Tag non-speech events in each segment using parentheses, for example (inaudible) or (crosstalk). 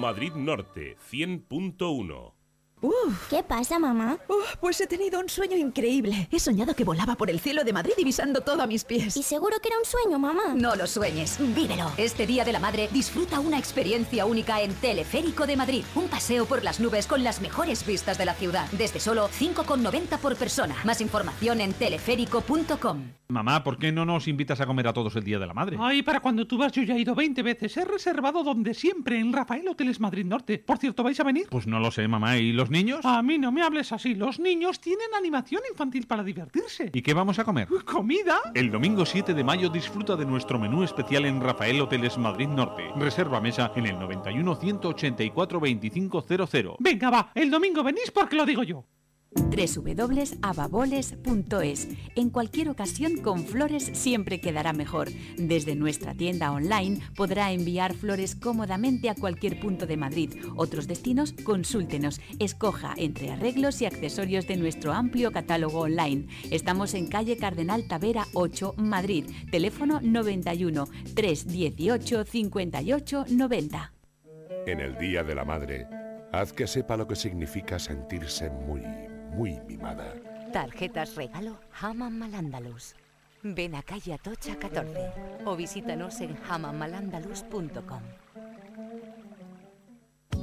Madrid Norte 100.1. ¿Qué pasa, mamá? pues he tenido un sueño increíble. He soñado que volaba por el cielo de Madrid divisando todo a mis pies. ¿Y seguro que era un sueño, mamá? No lo sueñes, vívelo. Este Día de la Madre disfruta una experiencia única en Teleférico de Madrid. Un paseo por las nubes con las mejores vistas de la ciudad. Desde solo 5,90 por persona. Más información en teleférico.com. Mamá, ¿por qué no nos invitas a comer a todos el Día de la Madre? Ay, para cuando tú vas yo ya he ido 20 veces. He reservado donde siempre, en Rafael Hoteles Madrid Norte. Por cierto, ¿vais a venir? Pues no lo sé, mamá. ¿Y los niños? A mí no me hables así. Los niños tienen animación infantil para divertirse. ¿Y qué vamos a comer? ¿Comida? El domingo 7 de mayo disfruta de nuestro menú especial en Rafael Hoteles Madrid Norte. Reserva mesa en el 91 184 2500. Venga, va. El domingo venís porque lo digo yo www.ababoles.es. En cualquier ocasión con flores siempre quedará mejor. Desde nuestra tienda online podrá enviar flores cómodamente a cualquier punto de Madrid. Otros destinos, consúltenos. Escoja entre arreglos y accesorios de nuestro amplio catálogo online. Estamos en calle Cardenal Tavera 8, Madrid. Teléfono 91 318 58 90. En el Día de la Madre, haz que sepa lo que significa sentirse muy muy mimada. Tarjetas regalo Haman Malandalus. Ven a calle Atocha 14 o visítanos en hamanmalandalus.com.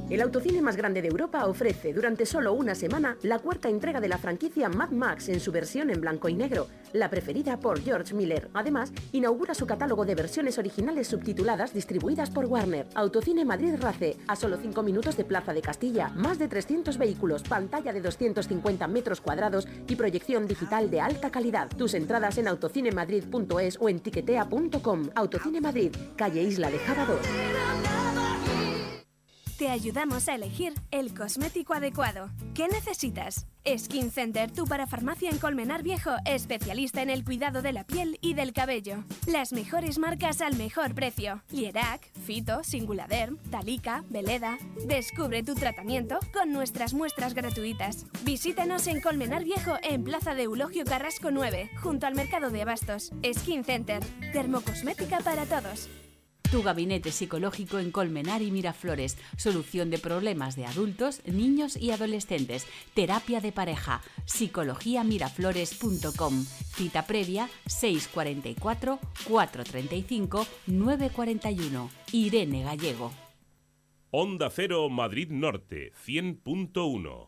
El autocine más grande de Europa ofrece durante solo una semana la cuarta entrega de la franquicia Mad Max en su versión en blanco y negro, la preferida por George Miller. Además, inaugura su catálogo de versiones originales subtituladas distribuidas por Warner. Autocine Madrid Race, a solo 5 minutos de Plaza de Castilla, más de 300 vehículos, pantalla de 250 metros cuadrados y proyección digital de alta calidad. Tus entradas en autocinemadrid.es o en tiquetea.com. Autocine Madrid, calle Isla de Java 2. Te ayudamos a elegir el cosmético adecuado. ¿Qué necesitas? Skin Center, tu parafarmacia en Colmenar Viejo, especialista en el cuidado de la piel y del cabello. Las mejores marcas al mejor precio. Lierac, Fito, Singuladerm, Talika, Veleda. Descubre tu tratamiento con nuestras muestras gratuitas. Visítanos en Colmenar Viejo en Plaza de Eulogio Carrasco 9, junto al Mercado de Abastos. Skin Center, termocosmética para todos. Tu gabinete psicológico en Colmenar y Miraflores. Solución de problemas de adultos, niños y adolescentes. Terapia de pareja. psicologiamiraflores.com. Cita previa 644 435 941. Irene Gallego. Onda Cero Madrid Norte 100.1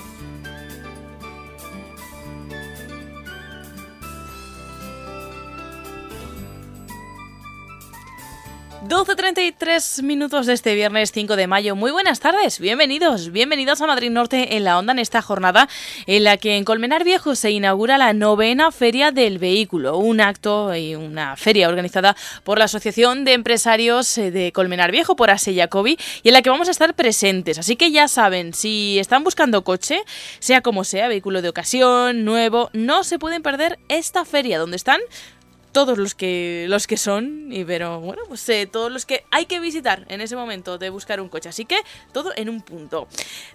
12.33 minutos de este viernes 5 de mayo. Muy buenas tardes, bienvenidos, bienvenidos a Madrid Norte en la Onda en esta jornada en la que en Colmenar Viejo se inaugura la novena Feria del Vehículo, un acto y una feria organizada por la Asociación de Empresarios eh, de Colmenar Viejo, por Ase Jacobi, y en la que vamos a estar presentes. Así que ya saben, si están buscando coche, sea como sea, vehículo de ocasión, nuevo, no se pueden perder esta feria donde están todos los que los que son y pero bueno pues eh, todos los que hay que visitar en ese momento de buscar un coche. Así que todo en un punto.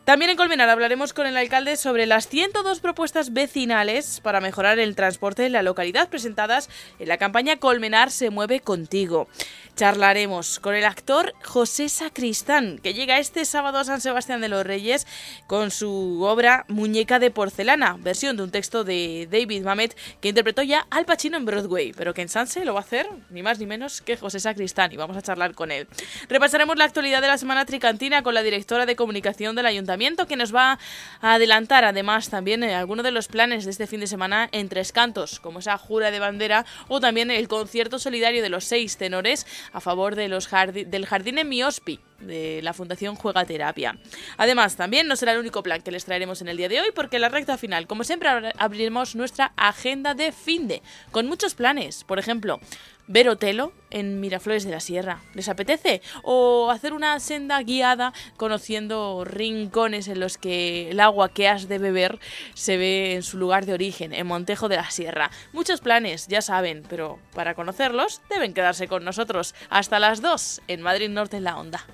También en Colmenar hablaremos con el alcalde sobre las 102 propuestas vecinales para mejorar el transporte en la localidad presentadas en la campaña Colmenar se mueve contigo. Charlaremos con el actor José Sacristán que llega este sábado a San Sebastián de los Reyes con su obra Muñeca de porcelana versión de un texto de David Mamet que interpretó ya Al Pacino en Broadway pero que en Sanse lo va a hacer ni más ni menos que José Sacristán y vamos a charlar con él. Repasaremos la actualidad de la semana tricantina con la directora de comunicación del ayuntamiento que nos va a adelantar además también eh, algunos de los planes de este fin de semana en Tres Cantos, como esa jura de bandera o también el concierto solidario de los seis tenores a favor del jardín en Miospi de la Fundación Juega Terapia. Además, también no será el único plan que les traeremos en el día de hoy, porque en la recta final, como siempre, abriremos nuestra agenda de fin de, con muchos planes. Por ejemplo, ver Otelo en Miraflores de la Sierra. ¿Les apetece? O hacer una senda guiada conociendo rincones en los que el agua que has de beber se ve en su lugar de origen, en Montejo de la Sierra. Muchos planes, ya saben, pero para conocerlos deben quedarse con nosotros hasta las 2 en Madrid Norte en la Onda.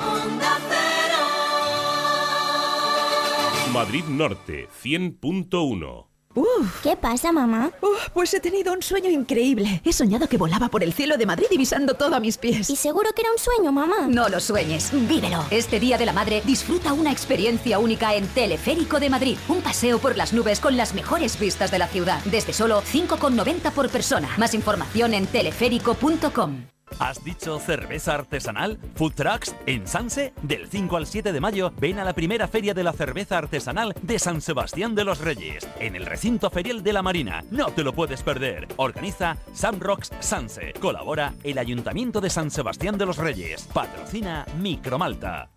Onda Cero. Madrid Norte 100.1 Uf. ¿Qué pasa, mamá? pues he tenido un sueño increíble. He soñado que volaba por el cielo de Madrid divisando todo a mis pies. ¿Y seguro que era un sueño, mamá? No lo sueñes, vívelo. Este Día de la Madre disfruta una experiencia única en Teleférico de Madrid. Un paseo por las nubes con las mejores vistas de la ciudad. Desde solo 5,90 por persona. Más información en teleférico.com. ¿Has dicho cerveza artesanal? Food Trucks en Sanse, del 5 al 7 de mayo, ven a la primera feria de la cerveza artesanal de San Sebastián de los Reyes, en el recinto ferial de la Marina. No te lo puedes perder. Organiza Sam Rocks Sanse. Colabora el Ayuntamiento de San Sebastián de los Reyes. Patrocina Micromalta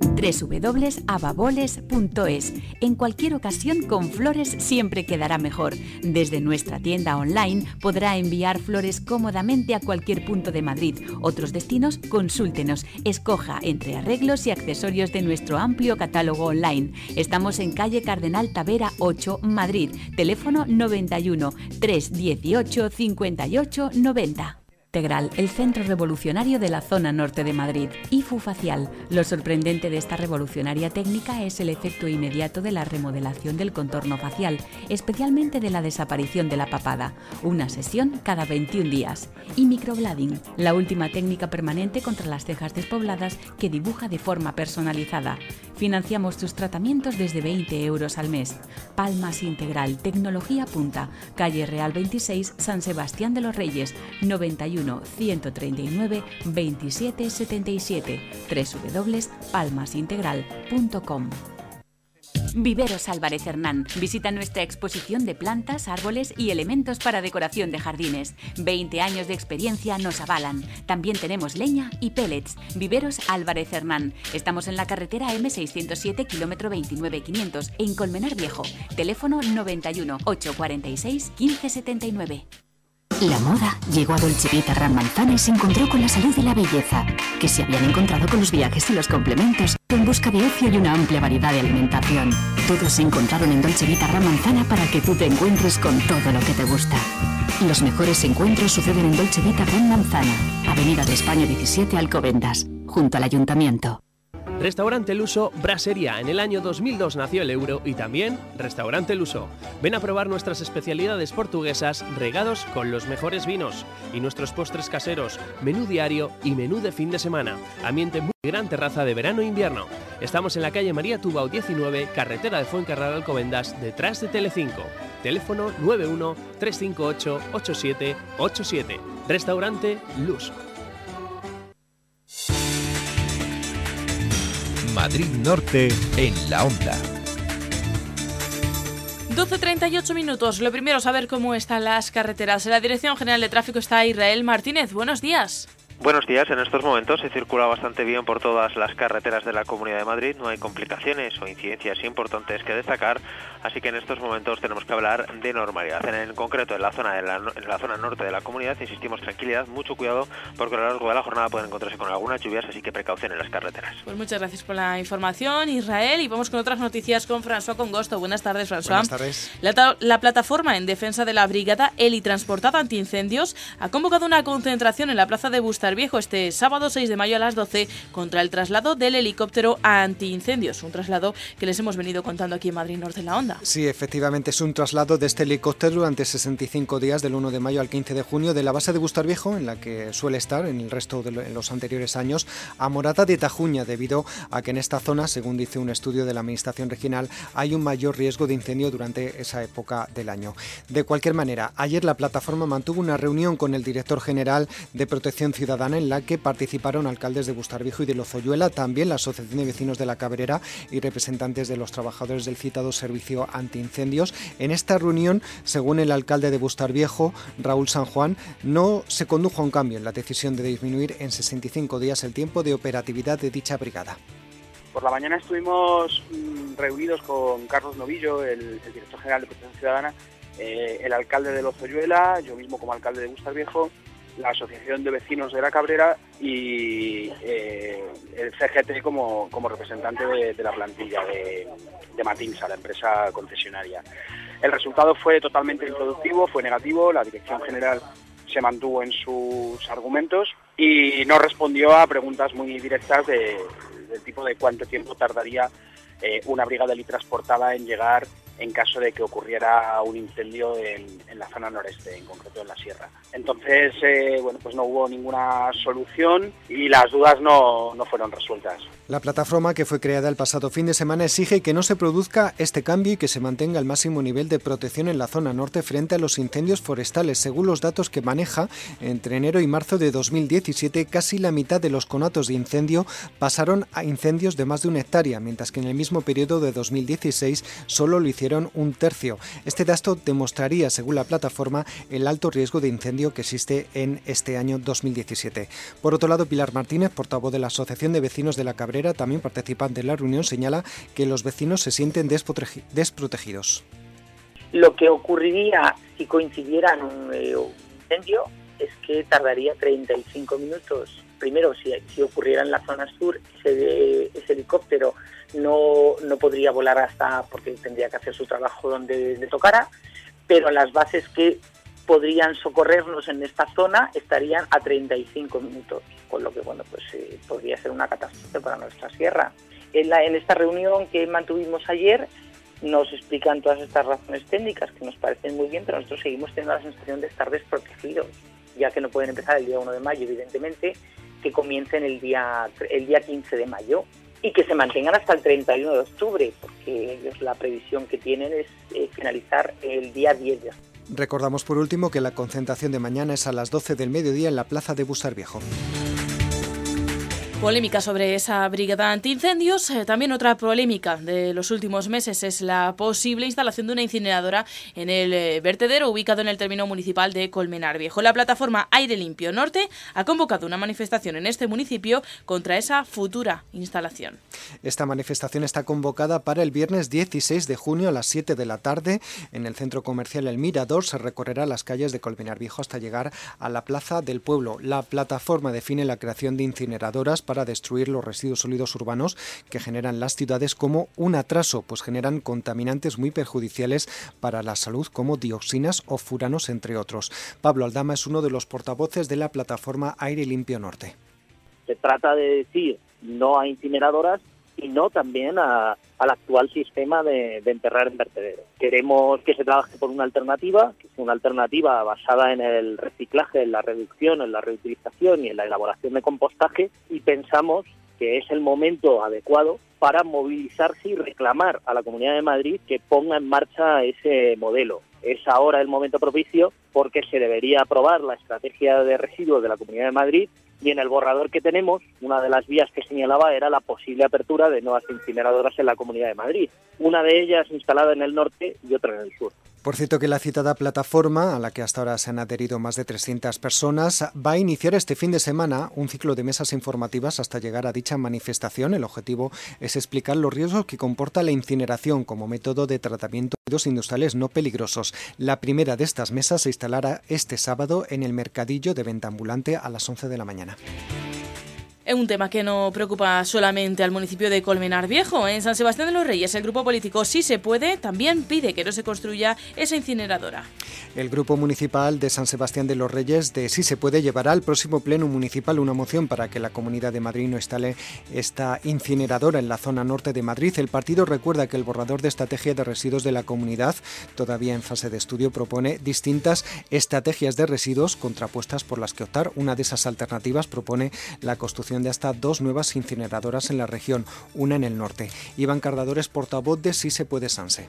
www.ababoles.es. En cualquier ocasión con flores siempre quedará mejor. Desde nuestra tienda online podrá enviar flores cómodamente a cualquier punto de Madrid. Otros destinos, consúltenos. Escoja entre arreglos y accesorios de nuestro amplio catálogo online. Estamos en calle Cardenal Tavera 8, Madrid. Teléfono 91 318 58 90. Integral, el centro revolucionario de la zona norte de Madrid. IFU Facial. Lo sorprendente de esta revolucionaria técnica es el efecto inmediato de la remodelación del contorno facial, especialmente de la desaparición de la papada. Una sesión cada 21 días. Y microblading, la última técnica permanente contra las cejas despobladas que dibuja de forma personalizada. Financiamos tus tratamientos desde 20 euros al mes. Palmas Integral, tecnología punta, calle Real 26, San Sebastián de los Reyes, 91 139 2777 www.palmasintegral.com Viveros Álvarez Hernán. Visita nuestra exposición de plantas, árboles y elementos para decoración de jardines. 20 años de experiencia nos avalan. También tenemos leña y pellets. Viveros Álvarez Hernán. Estamos en la carretera M607, kilómetro 29500, en Colmenar Viejo. Teléfono 91 846 1579. La moda llegó a Dolce Vita Manzana y se encontró con la salud y la belleza, que se habían encontrado con los viajes y los complementos, en busca de ocio y una amplia variedad de alimentación. Todos se encontraron en Dolce Vita Manzana para que tú te encuentres con todo lo que te gusta. Los mejores encuentros suceden en Dolce Vita Manzana, Avenida de España 17 Alcobendas, junto al Ayuntamiento. Restaurante Luso Brasería. En el año 2002 nació el euro y también Restaurante Luso. Ven a probar nuestras especialidades portuguesas regados con los mejores vinos y nuestros postres caseros, menú diario y menú de fin de semana. Ambiente muy gran terraza de verano e invierno. Estamos en la calle María Tubao 19, carretera de Fuencarral Alcobendas, detrás de Telecinco. Teléfono 91 358 8787. Restaurante Luso. Madrid Norte en la onda. 12.38 minutos. Lo primero, saber cómo están las carreteras. En la Dirección General de Tráfico está Israel Martínez. Buenos días. Buenos días, en estos momentos se circula bastante bien por todas las carreteras de la Comunidad de Madrid, no hay complicaciones o incidencias importantes que destacar, así que en estos momentos tenemos que hablar de normalidad. En, concreto, en la zona de la, en la zona norte de la comunidad, insistimos tranquilidad, mucho cuidado, porque a lo largo de la jornada pueden encontrarse con algunas lluvias, así que precaución en las carreteras. Pues muchas gracias por la información, Israel, y vamos con otras noticias con François Congosto. Buenas tardes, François. Buenas tardes. La, la plataforma en defensa de la brigada Eli Transportada Antiincendios ha convocado una concentración en la plaza de Bustar Viejo este sábado sábado 6 de mayo a las 12 contra el traslado del helicóptero antiincendios, un traslado que les hemos venido contando aquí en Madrid Norte en la Onda. Sí, efectivamente es un traslado de este helicóptero durante 65 días del 1 de mayo al 15 de junio de la base de Bustar Viejo, en la que suele estar en el resto de los anteriores años, a Morata de Tajuña, debido a que en esta zona, según dice un estudio de la Administración Regional, hay un mayor riesgo de incendio durante esa época del año. De cualquier manera, ayer la plataforma mantuvo una reunión con el director general de Protección Ciudadana en la que participaron alcaldes de Bustarviejo y de Lozoyuela, también la Asociación de Vecinos de la Cabrera y representantes de los trabajadores del citado servicio antiincendios. En esta reunión, según el alcalde de Bustarviejo, Raúl San Juan, no se condujo a un cambio en la decisión de disminuir en 65 días el tiempo de operatividad de dicha brigada. Por la mañana estuvimos mm, reunidos con Carlos Novillo, el, director general de Protección Ciudadana, eh, el alcalde de Lozoyuela, yo mismo como alcalde de Bustarviejo la Asociación de Vecinos de la Cabrera y eh, el CGT como, representante de, la plantilla de, de Matinsa, la empresa concesionaria. El resultado fue totalmente improductivo, fue negativo, la Dirección General se mantuvo en sus argumentos y no respondió a preguntas muy directas de, del tipo de cuánto tiempo tardaría eh, una brigada transportada en llegar en caso de que ocurriera un incendio en, la zona noreste, en concreto en la sierra. Entonces, eh, bueno, pues no hubo ninguna solución y las dudas no, no fueron resueltas. La plataforma que fue creada el pasado fin de semana exige que no se produzca este cambio y que se mantenga el máximo nivel de protección en la zona norte frente a los incendios forestales. Según los datos que maneja, entre enero y marzo de 2017 casi la mitad de los conatos de incendio pasaron a incendios de más de una hectárea, mientras que en el mismo periodo de 2016 solo lo hicieron un tercio. Este dato demostraría, según la plataforma, el alto riesgo de incendio que existe en este año 2017. Por otro lado, Pilar Martínez, portavoz de la Asociación de Vecinos de la Cabrera, también participante en la reunión, señala que los vecinos se sienten desprotegidos. Lo que ocurriría si coincidiera eh, un incendio es que tardaría 35 minutos. Primero, si, si ocurriera en la zona sur, ese, ese helicóptero no, no, podría volar hasta, porque tendría que hacer su trabajo donde le tocara, pero las bases que podrían socorrernos en esta zona estarían a 35 minutos, con lo que bueno pues eh, podría ser una catástrofe para nuestra sierra. En, la, en esta reunión que mantuvimos ayer nos explican todas estas razones técnicas que nos parecen muy bien, pero nosotros seguimos teniendo la sensación de estar desprotegidos, ya que no pueden empezar el día 1 de mayo, evidentemente, que comiencen el día, el día 15 de mayo y que se mantengan hasta el 31 de octubre, porque ellos la previsión que tienen es finalizar el día 10 de. Recordamos por último que la concentración de mañana es a las 12 del mediodía en la plaza de Bustar Viejo. Polémica sobre esa brigada antiincendios. Eh, también otra polémica de los últimos meses es la posible instalación de una incineradora en el eh, vertedero ubicado en el término municipal de Colmenar Viejo. La plataforma Aire Limpio Norte ha convocado una manifestación en este municipio contra esa futura instalación. Esta manifestación está convocada para el viernes 16 de junio a las 7 de la tarde en el centro comercial El Mirador. Se recorrerá las calles de Colmenar Viejo hasta llegar a la plaza del pueblo. La plataforma define la creación de incineradoras para para destruir los residuos sólidos urbanos que generan las ciudades como un atraso, pues generan contaminantes muy perjudiciales para la salud como dioxinas o furanos, entre otros. Pablo Aldama es uno de los portavoces de la plataforma Aire Limpio Norte. Se trata de decir no a incineradoras y no también al actual sistema de, enterrar en vertedero. Queremos que se trabaje por una alternativa, que sea una alternativa basada en el reciclaje, en la reducción, en la reutilización y en la elaboración de compostaje y pensamos que es el momento adecuado para movilizarse y reclamar a la Comunidad de Madrid que ponga en marcha ese modelo. Es ahora el momento propicio porque se debería aprobar la estrategia de residuos de la Comunidad de Madrid y en el borrador que tenemos, una de las vías que señalaba era la posible apertura de nuevas incineradoras en la Comunidad de Madrid, una de ellas instalada en el norte y otra en el sur. Por cierto que la citada plataforma, a la que hasta ahora se han adherido más de 300 personas, va a iniciar este fin de semana un ciclo de mesas informativas hasta llegar a dicha manifestación. El objetivo es explicar los riesgos que comporta la incineración como método de tratamiento de residuos industriales no peligrosos. La primera de estas mesas se instalará este sábado en el mercadillo de venta ambulante a las 11 de la mañana. Es un tema que no preocupa solamente al municipio de Colmenar Viejo. En San Sebastián de los Reyes, el grupo político Si se puede también pide que no se construya esa incineradora. El grupo municipal de San Sebastián de los Reyes de Si se puede llevará al próximo pleno municipal una moción para que la Comunidad de Madrid no instale esta incineradora en la zona norte de Madrid. El partido recuerda que el borrador de estrategia de residuos de la comunidad, todavía en fase de estudio, propone distintas estrategias de residuos contrapuestas por las que optar. Una de esas alternativas propone la construcción de hasta dos nuevas incineradoras en la región, una en el norte. Iván Cardadores, portavoz de Si se puede Sanse.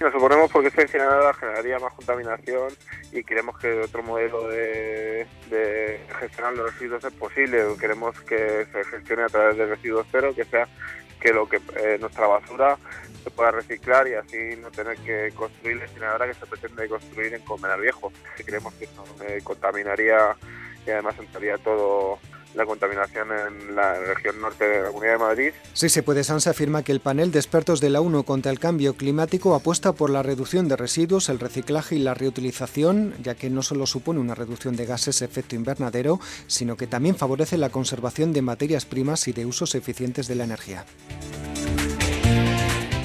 Nos oponemos porque esta incineradora generaría más contaminación y queremos que otro modelo de, gestionar los residuos es posible. Queremos que se gestione a través de residuos cero, que sea que lo que eh, nuestra basura se pueda reciclar y así no tener que construir la incineradora que se pretende construir en Comenar Viejo. Creemos que eso eh, contaminaría y además entraría todo la contaminación en la región norte de la Comunidad de Madrid. Sí se puede, Sansa afirma que el panel de expertos de la ONU contra el cambio climático apuesta por la reducción de residuos, el reciclaje y la reutilización, ya que no solo supone una reducción de gases efecto invernadero, sino que también favorece la conservación de materias primas y de usos eficientes de la energía.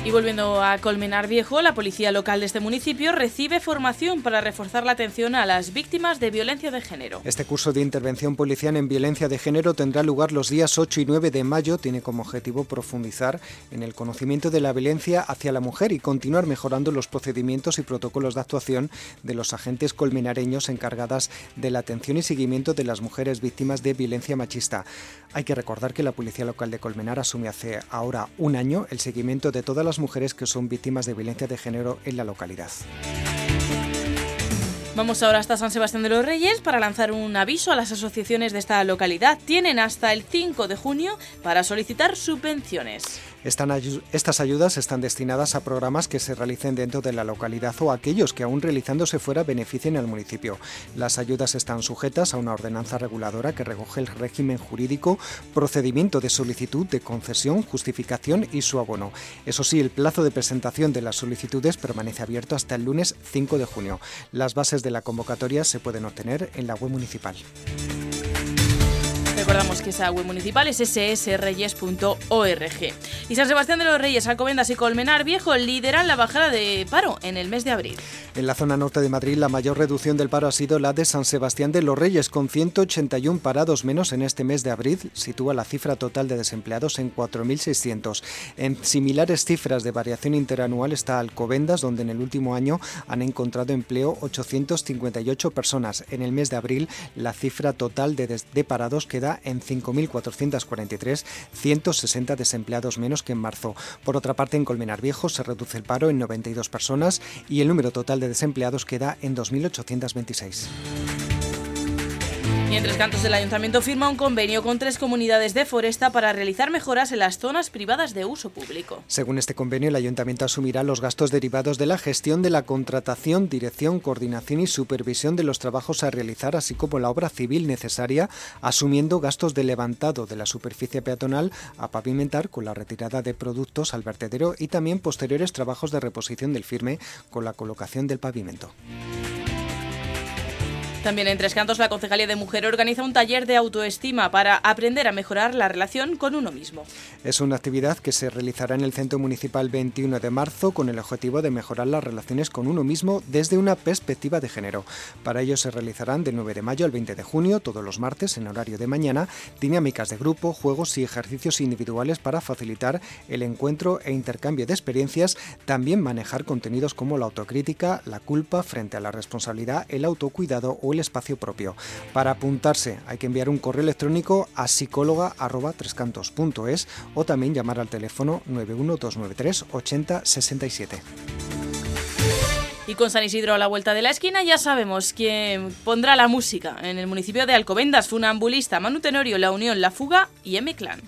Y volviendo a Colmenar Viejo, la policía local de este municipio recibe formación para reforzar la atención a las víctimas de violencia de género. Este curso de intervención policial en violencia de género tendrá lugar los días 8 y 9 de mayo. Tiene como objetivo profundizar en el conocimiento de la violencia hacia la mujer y continuar mejorando los procedimientos y protocolos de actuación de los agentes colmenareños encargadas de la atención y seguimiento de las mujeres víctimas de violencia machista. Hay que recordar que la Policía Local de Colmenar asume hace ahora un año el seguimiento de todas las mujeres que son víctimas de violencia de género en la localidad. Vamos ahora hasta San Sebastián de los Reyes para lanzar un aviso a las asociaciones de esta localidad. Tienen hasta el 5 de junio para solicitar subvenciones. Estas ayudas están destinadas a programas que se realicen dentro de la localidad o aquellos que aún realizándose fuera beneficien al municipio. Las ayudas están sujetas a una ordenanza reguladora que recoge el régimen jurídico, procedimiento de solicitud, de concesión, justificación y su abono. Eso sí, el plazo de presentación de las solicitudes permanece abierto hasta el lunes 5 de junio. Las bases de la convocatoria se pueden obtener en la web municipal. Recordamos que esa web municipal es ssreyes.org. Y San Sebastián de los Reyes, Alcobendas y Colmenar Viejo lideran la bajada de paro en el mes de abril. En la zona norte de Madrid, la mayor reducción del paro ha sido la de San Sebastián de los Reyes, con 181 parados menos en este mes de abril. Sitúa la cifra total de desempleados en 4.600. En similares cifras de variación interanual está Alcobendas, donde en el último año han encontrado empleo 858 personas. En el mes de abril, la cifra total de, de parados queda en 5.443, 160 desempleados menos que en marzo. Por otra parte, en Colmenar Viejo se reduce el paro en 92 personas y el número total de desempleados queda en 2.826. Y en Tres Cantos el Ayuntamiento firma un convenio con tres comunidades de Foresta para realizar mejoras en las zonas privadas de uso público. Según este convenio, el Ayuntamiento asumirá los gastos derivados de la gestión de la contratación, dirección, coordinación y supervisión de los trabajos a realizar, así como la obra civil necesaria, asumiendo gastos de levantado de la superficie peatonal a pavimentar con la retirada de productos al vertedero y también posteriores trabajos de reposición del firme con la colocación del pavimento. También en Tres Cantos, la Concejalía de Mujer organiza un taller de autoestima para aprender a mejorar la relación con uno mismo. Es una actividad que se realizará en el Centro Municipal 21 de marzo con el objetivo de mejorar las relaciones con uno mismo desde una perspectiva de género. Para ello se realizarán de 9 de mayo al 20 de junio, todos los martes en horario de mañana, dinámicas de grupo, juegos y ejercicios individuales para facilitar el encuentro e intercambio de experiencias, también manejar contenidos como la autocrítica, la culpa frente a la responsabilidad, el autocuidado o el espacio propio. Para apuntarse hay que enviar un correo electrónico a psicóloga.trescantos.es o también llamar al teléfono 91293 80 67. Y con San Isidro a la vuelta de la esquina ya sabemos quién pondrá la música. En el municipio de Alcobendas, Funambulista, Manu Tenorio, La Unión, La Fuga y M-Clan.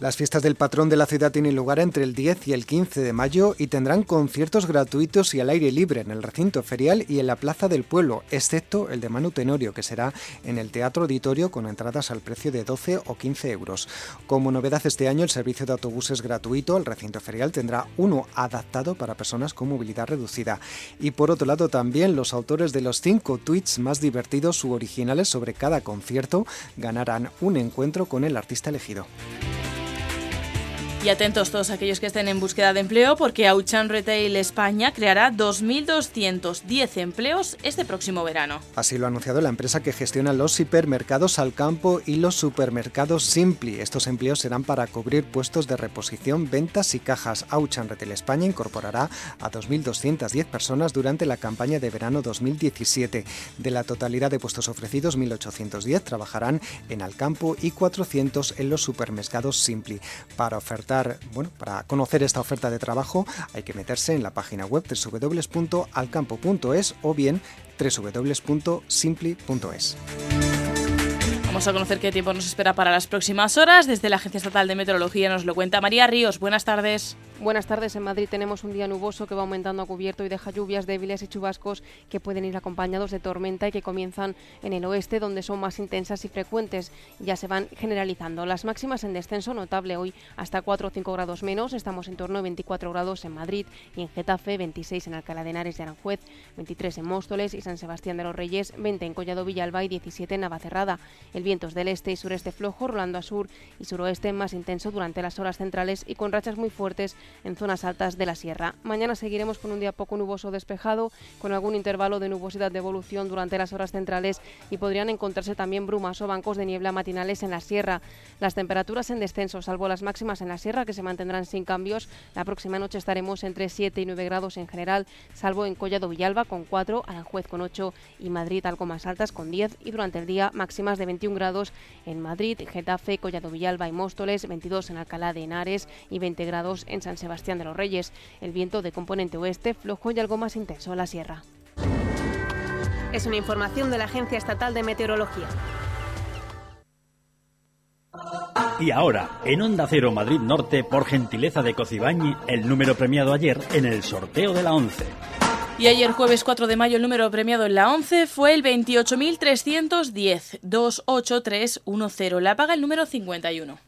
Las fiestas del patrón de la ciudad tienen lugar entre el 10 y el 15 de mayo y tendrán conciertos gratuitos y al aire libre en el recinto ferial y en la Plaza del Pueblo, excepto el de Manu Tenorio, que será en el Teatro Auditorio con entradas al precio de 12 o 15 euros. Como novedad este año, el servicio de autobuses gratuito al recinto ferial tendrá uno adaptado para personas con movilidad reducida. Y por otro lado, también los autores de los cinco tweets más divertidos u originales sobre cada concierto ganarán un encuentro con el artista elegido. Atentos todos aquellos que estén en búsqueda de empleo porque Auchan Retail España creará 2.210 empleos este próximo verano. Así lo ha anunciado la empresa que gestiona los hipermercados al campo y los supermercados Simpli. Estos empleos serán para cubrir puestos de reposición, ventas y cajas. Auchan Retail España incorporará a 2.210 personas durante la campaña de verano 2017. De la totalidad de puestos ofrecidos, 1.810 trabajarán en al campo y 400 en los supermercados Simpli. Para ofertar bueno, para conocer esta oferta de trabajo hay que meterse en la página web www.alcampo.es o bien www.simpli.es. Vamos a conocer qué tiempo nos espera para las próximas horas. Desde la Agencia Estatal de Meteorología nos lo cuenta María Ríos. Buenas tardes. Buenas tardes. En Madrid tenemos un día nuboso que va aumentando a cubierto y deja lluvias débiles y chubascos que pueden ir acompañados de tormenta y que comienzan en el oeste, donde son más intensas y frecuentes. Ya se van generalizando. Las máximas en descenso notable hoy hasta 4 o 5 grados menos. Estamos en torno a 24 grados en Madrid y en Getafe, 26 en Alcalá de Henares y Aranjuez, 23 en Móstoles y San Sebastián de los Reyes, 20 en Collado Villalba y 17 en Navacerrada. El viento es del este y sureste flojo, rolando a sur y suroeste más intenso durante las horas centrales y con rachas muy fuertes en zonas altas de la sierra. Mañana seguiremos con un día poco nuboso despejado, con algún intervalo de nubosidad de evolución durante las horas centrales y podrían encontrarse también brumas o bancos de niebla matinales en la sierra. Las temperaturas en descenso, salvo las máximas en la sierra, que se mantendrán sin cambios. La próxima noche estaremos entre 7 y 9 grados en general, salvo en Collado Villalba con 4, Aranjuez con 8 y Madrid algo más altas con 10 y durante el día máximas de 21 grados en Madrid, Getafe, Collado Villalba y Móstoles, 22 en Alcalá de Henares y 20 grados en San Sebastián de los Reyes. El viento de componente oeste flojo y algo más intenso en la sierra. Es una información de la Agencia Estatal de Meteorología. Y ahora, en Onda Cero Madrid Norte, por gentileza de Cocibañi, el número premiado ayer en el sorteo de la 11. Y ayer jueves 4 de mayo el número premiado en la 11 fue el 28.310 28310. La paga el número 51.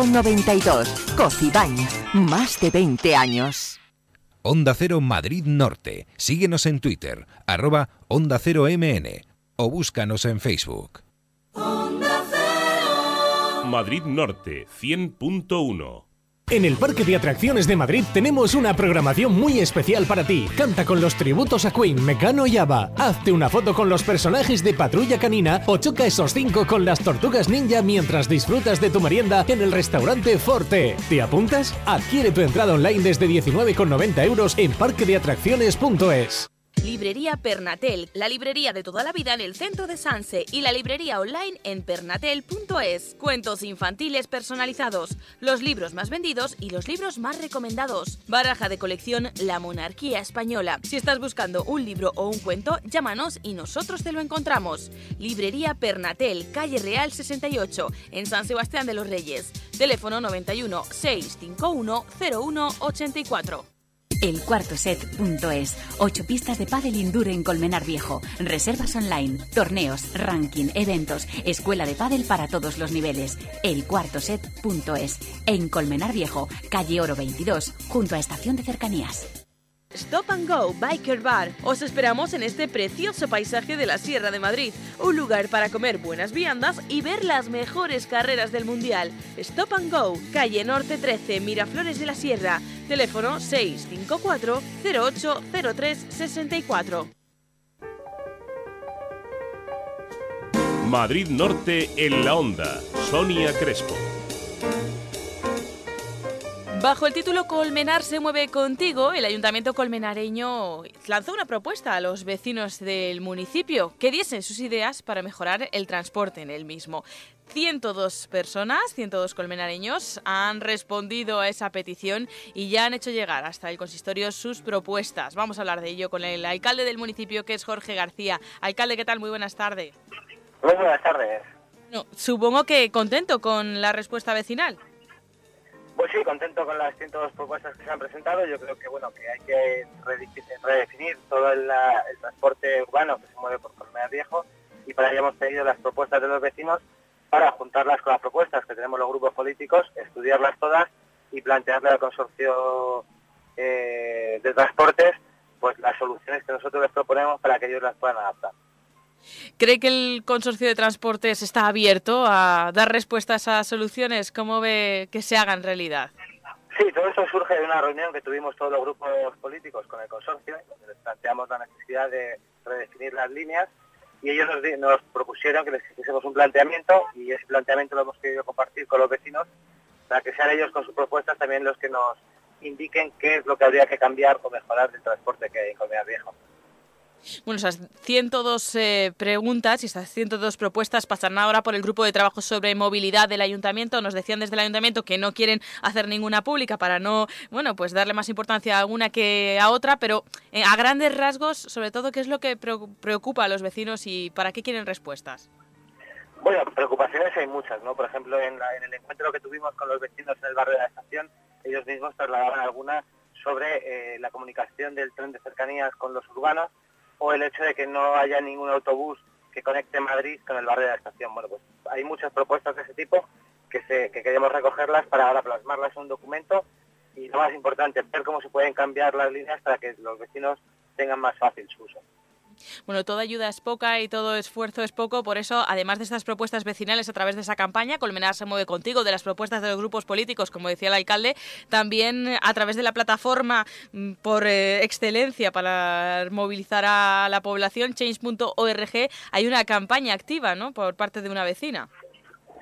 592. Cocibañ, más de 20 años. Onda Cero Madrid Norte. Síguenos en Twitter, arroba Onda Cero MN o búscanos en Facebook. Madrid Norte 100.1 En el Parque de Atracciones de Madrid tenemos una programación muy especial para ti. Canta con los tributos a Queen, Mecano y Ava. Hazte una foto con los personajes de Patrulla Canina o choca esos cinco con las tortugas ninja mientras disfrutas de tu merienda en el restaurante Forte. ¿Te apuntas? Adquiere tu entrada online desde 19,90 euros en parquedeatracciones.es. Librería Pernatel, la librería de toda la vida en el centro de Sanse y la librería online en pernatel.es. Cuentos infantiles personalizados, los libros más vendidos y los libros más recomendados. Baraja de colección La Monarquía Española. Si estás buscando un libro o un cuento, llámanos y nosotros te lo encontramos. Librería Pernatel, calle Real 68, en San Sebastián de los Reyes. Teléfono 91 651 0184. El cuarto set.es. Ocho pistas de pádel indoor en Colmenar Viejo. Reservas online, torneos, ranking, eventos, escuela de pádel para todos los niveles. El cuarto set.es. En Colmenar Viejo, calle Oro 22, junto a Estación de Cercanías. Stop and Go Biker Bar. Os esperamos en este precioso paisaje de la Sierra de Madrid, un lugar para comer buenas viandas y ver las mejores carreras del Mundial. Stop and Go, calle Norte 13, Miraflores de la Sierra. Teléfono 654 0803 64. Madrid Norte en la onda. Sonia Crespo. Bajo el título Colmenar se mueve contigo, el Ayuntamiento colmenareño lanzó una propuesta a los vecinos del municipio que diesen sus ideas para mejorar el transporte en el mismo. 102 personas, 102 colmenareños han respondido a esa petición y ya han hecho llegar hasta el consistorio sus propuestas. Vamos a hablar de ello con el alcalde del municipio que es Jorge García. Alcalde, ¿qué tal? Muy buenas tardes. Muy buenas tardes. No, supongo que contento con la respuesta vecinal. Pues sí, contento con las 102 propuestas que se han presentado. Yo creo que bueno que hay que redefinir todo el, el transporte urbano que se mueve por Colmenar Viejo y para ello hemos pedido las propuestas de los vecinos para juntarlas con las propuestas que tenemos los grupos políticos, estudiarlas todas y plantearle al consorcio eh, de transportes pues las soluciones que nosotros les proponemos para que ellos las puedan adaptar. ¿Cree que el consorcio de transportes está abierto a dar respuesta a soluciones? ¿Cómo ve que se hagan realidad? Sí, todo eso surge de una reunión que tuvimos todos los grupos políticos con el consorcio, donde les planteamos la necesidad de redefinir las líneas y ellos nos, nos propusieron que les hiciésemos un planteamiento y ese planteamiento lo hemos querido compartir con los vecinos para que sean ellos con sus propuestas también los que nos indiquen qué es lo que habría que cambiar o mejorar del transporte que hay en Colmenar Viejo. Bueno, esas 102 eh, preguntas y esas 102 propuestas pasarán ahora por el grupo de trabajo sobre movilidad del ayuntamiento. Nos decían desde el ayuntamiento que no quieren hacer ninguna pública para no, bueno, pues darle más importancia a una que a otra, pero eh, a grandes rasgos, sobre todo, ¿qué es lo que preocupa a los vecinos y para qué quieren respuestas? Bueno, preocupaciones hay muchas, ¿no? Por ejemplo, en, el encuentro que tuvimos con los vecinos en el barrio de la estación, ellos mismos trasladaban alguna sobre eh, la comunicación del tren de cercanías con los urbanos o el hecho de que no haya ningún autobús que conecte Madrid con el barrio de la estación. Bueno, pues hay muchas propuestas de ese tipo que, queremos recogerlas para ahora plasmarlas en un documento y lo más importante, ver cómo se pueden cambiar las líneas para que los vecinos tengan más fácil su uso. Bueno, toda ayuda es poca y todo esfuerzo es poco, por eso, además de estas propuestas vecinales a través de esa campaña, Colmenar se mueve contigo, de las propuestas de los grupos políticos, como decía el alcalde, también a través de la plataforma mm, por eh, excelencia para movilizar a la población, change.org, hay una campaña activa, ¿no?, por parte de una vecina.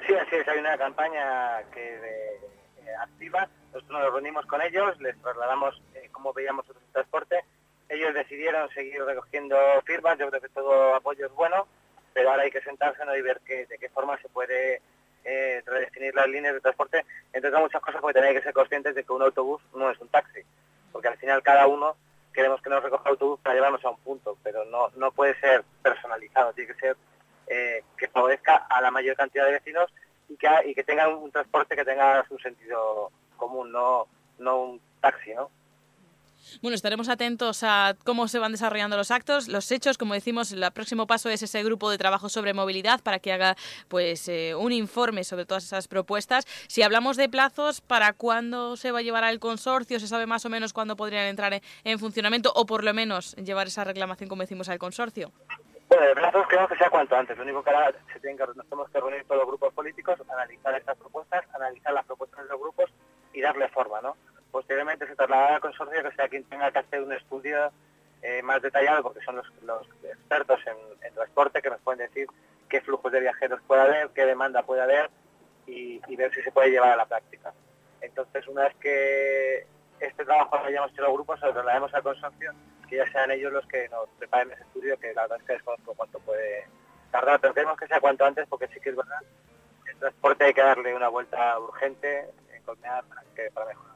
Sí, así es, hay una campaña que eh, activa, nosotros nos reunimos con ellos, les trasladamos eh, cómo veíamos el transporte ellos decidieron seguir recogiendo firmas, yo creo que todo apoyo es bueno, pero ahora hay que sentarse y ver de qué forma se puede eh, redefinir las líneas de transporte, entre otras muchas cosas porque tenéis que ser conscientes de que un autobús no es un taxi, porque al final cada uno queremos que nos recoja autobús para llevarnos a un punto, pero no, no puede ser personalizado, tiene que ser eh, que favorezca a la mayor cantidad de vecinos y que, y que tengan un transporte que tenga su sentido común, no, no un taxi, ¿no? Bueno, estaremos atentos a cómo se van desarrollando los actos, los hechos. Como decimos, el próximo paso es ese grupo de trabajo sobre movilidad para que haga pues eh, un informe sobre todas esas propuestas. Si hablamos de plazos, ¿para cuándo se va a llevar al consorcio? ¿Se sabe más o menos cuándo podrían entrar en, funcionamiento o por lo menos llevar esa reclamación, como decimos, al consorcio? Bueno, de plazos creo que sea cuanto antes. Lo único que ahora se tiene que, nos tenemos que reunir todos los grupos políticos, analizar estas propuestas, analizar las propuestas de los grupos y darle forma, ¿no? Posteriormente se trasladará al consorcio que sea quien tenga que hacer un estudio eh, más detallado, porque son los, expertos en, transporte que nos pueden decir qué flujos de viajeros puede haber, qué demanda puede haber y, ver si se puede llevar a la práctica. Entonces, una vez que este trabajo lo hayamos hecho los grupos, lo traslademos al consorcio, que ya sean ellos los que nos preparen ese estudio, que la verdad es que desconozco cuánto puede tardar, pero queremos que sea cuanto antes, porque sí que es verdad, el transporte hay que darle una vuelta urgente en Colmear para, que, para mejorar.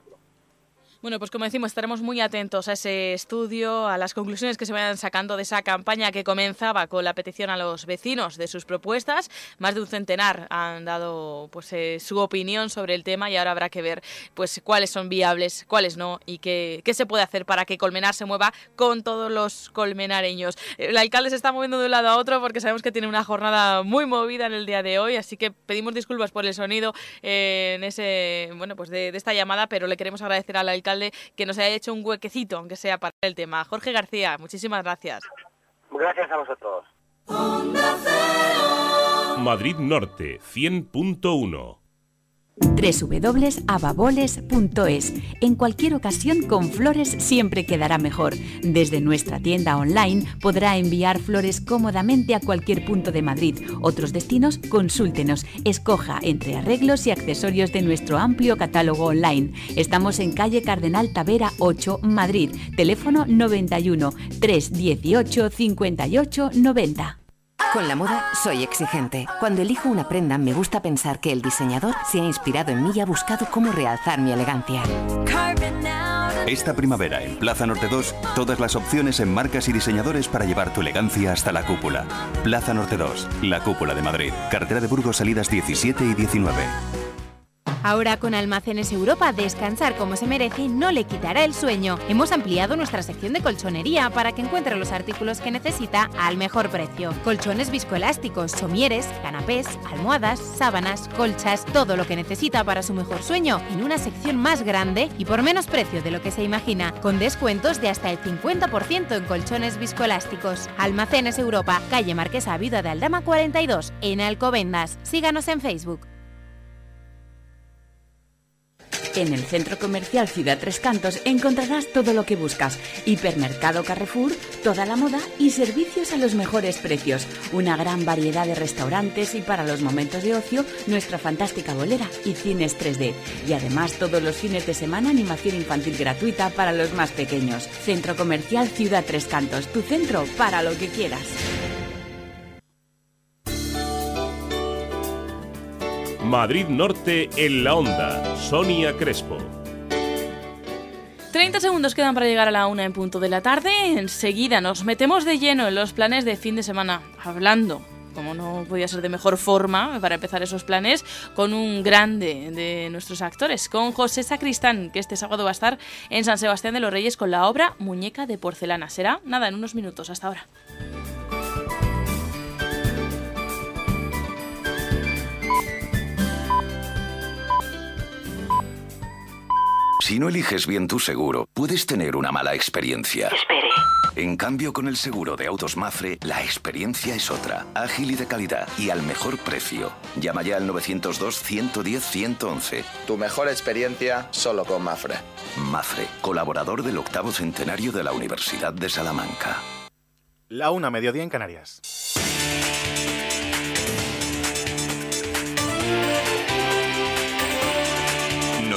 Bueno, pues como decimos, estaremos muy atentos a ese estudio, a las conclusiones que se vayan sacando de esa campaña que comenzaba con la petición a los vecinos de sus propuestas. Más de un centenar han dado pues eh, su opinión sobre el tema y ahora habrá que ver pues cuáles son viables, cuáles no y qué, qué se puede hacer para que Colmenar se mueva con todos los colmenareños. El alcalde se está moviendo de un lado a otro porque sabemos que tiene una jornada muy movida en el día de hoy, así que pedimos disculpas por el sonido eh, en ese bueno pues de, de esta llamada, pero le queremos agradecer al alcalde que nos haya hecho un huequecito, aunque sea para el tema. Jorge García, muchísimas gracias. Gracias a vosotros. Madrid Norte 100.1 www.ababoles.es. En cualquier ocasión con flores siempre quedará mejor. Desde nuestra tienda online podrá enviar flores cómodamente a cualquier punto de Madrid. Otros destinos, consúltenos. Escoja entre arreglos y accesorios de nuestro amplio catálogo online. Estamos en calle Cardenal Tavera 8, Madrid. Teléfono 91 318 58 90. Con la moda soy exigente. Cuando elijo una prenda me gusta pensar que el diseñador se ha inspirado en mí y ha buscado cómo realzar mi elegancia. Esta primavera en Plaza Norte 2, todas las opciones en marcas y diseñadores para llevar tu elegancia hasta la cúpula. Plaza Norte 2, la cúpula de Madrid. Carretera de Burgos salidas 17 y 19. Ahora con Almacenes Europa, descansar como se merece no le quitará el sueño. Hemos ampliado nuestra sección de colchonería para que encuentre los artículos que necesita al mejor precio. Colchones viscoelásticos, somieres, canapés, almohadas, sábanas, colchas, todo lo que necesita para su mejor sueño en una sección más grande y por menos precio de lo que se imagina, con descuentos de hasta el 50% en colchones viscoelásticos. Almacenes Europa, calle Marquesa Vida de Aldama 42, en Alcobendas. Síganos en Facebook. En el centro comercial Ciudad Tres Cantos encontrarás todo lo que buscas. Hipermercado Carrefour, toda la moda y servicios a los mejores precios. Una gran variedad de restaurantes y para los momentos de ocio, nuestra fantástica bolera y cines 3D. Y además todos los fines de semana animación infantil gratuita para los más pequeños. Centro comercial Ciudad Tres Cantos, tu centro para lo que quieras. Madrid Norte en la onda. Sonia Crespo. 30 segundos quedan para llegar a la una en punto de la tarde. Enseguida nos metemos de lleno en los planes de fin de semana, hablando como no podía ser de mejor forma para empezar esos planes, con un grande de nuestros actores, con José Sacristán, que este sábado va a estar en San Sebastián de los Reyes con la obra Muñeca de Porcelana. Será nada, en unos minutos, hasta ahora. Si no eliges bien tu seguro, puedes tener una mala experiencia. Espere. En cambio, con el seguro de autos Mafre, la experiencia es otra, ágil y de calidad y al mejor precio. Llama ya al 902-110-111. Tu mejor experiencia solo con Mafre. Mafre, colaborador del octavo centenario de la Universidad de Salamanca. La una mediodía en Canarias.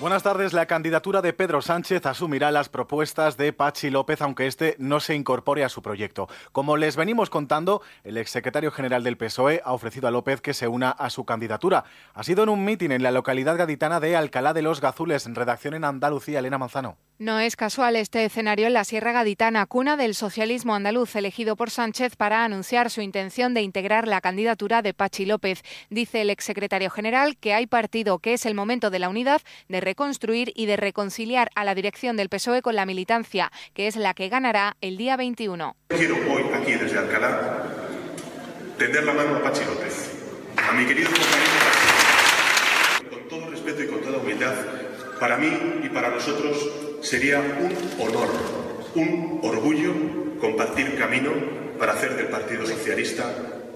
Buenas tardes. La candidatura de Pedro Sánchez asumirá las propuestas de Pachi López, aunque este no se incorpore a su proyecto. Como les venimos contando, el exsecretario general del PSOE ha ofrecido a López que se una a su candidatura. Ha sido en un mitin en la localidad gaditana de Alcalá de los Gazules, en redacción en Andalucía. Elena Manzano. No es casual este escenario en la Sierra Gaditana, cuna del socialismo andaluz elegido por Sánchez para anunciar su intención de integrar la candidatura de Pachi López. Dice el exsecretario general que hay partido, que es el momento de la unidad, de reconstruir y de reconciliar a la dirección del PSOE con la militancia, que es la que ganará el día 21. Quiero hoy aquí desde Alcalá tender la mano a Pachi López, a mi querido compañero con todo respeto y con toda humildad, para mí y para nosotros sería un honor, un orgullo compartir camino para hacer del Partido Socialista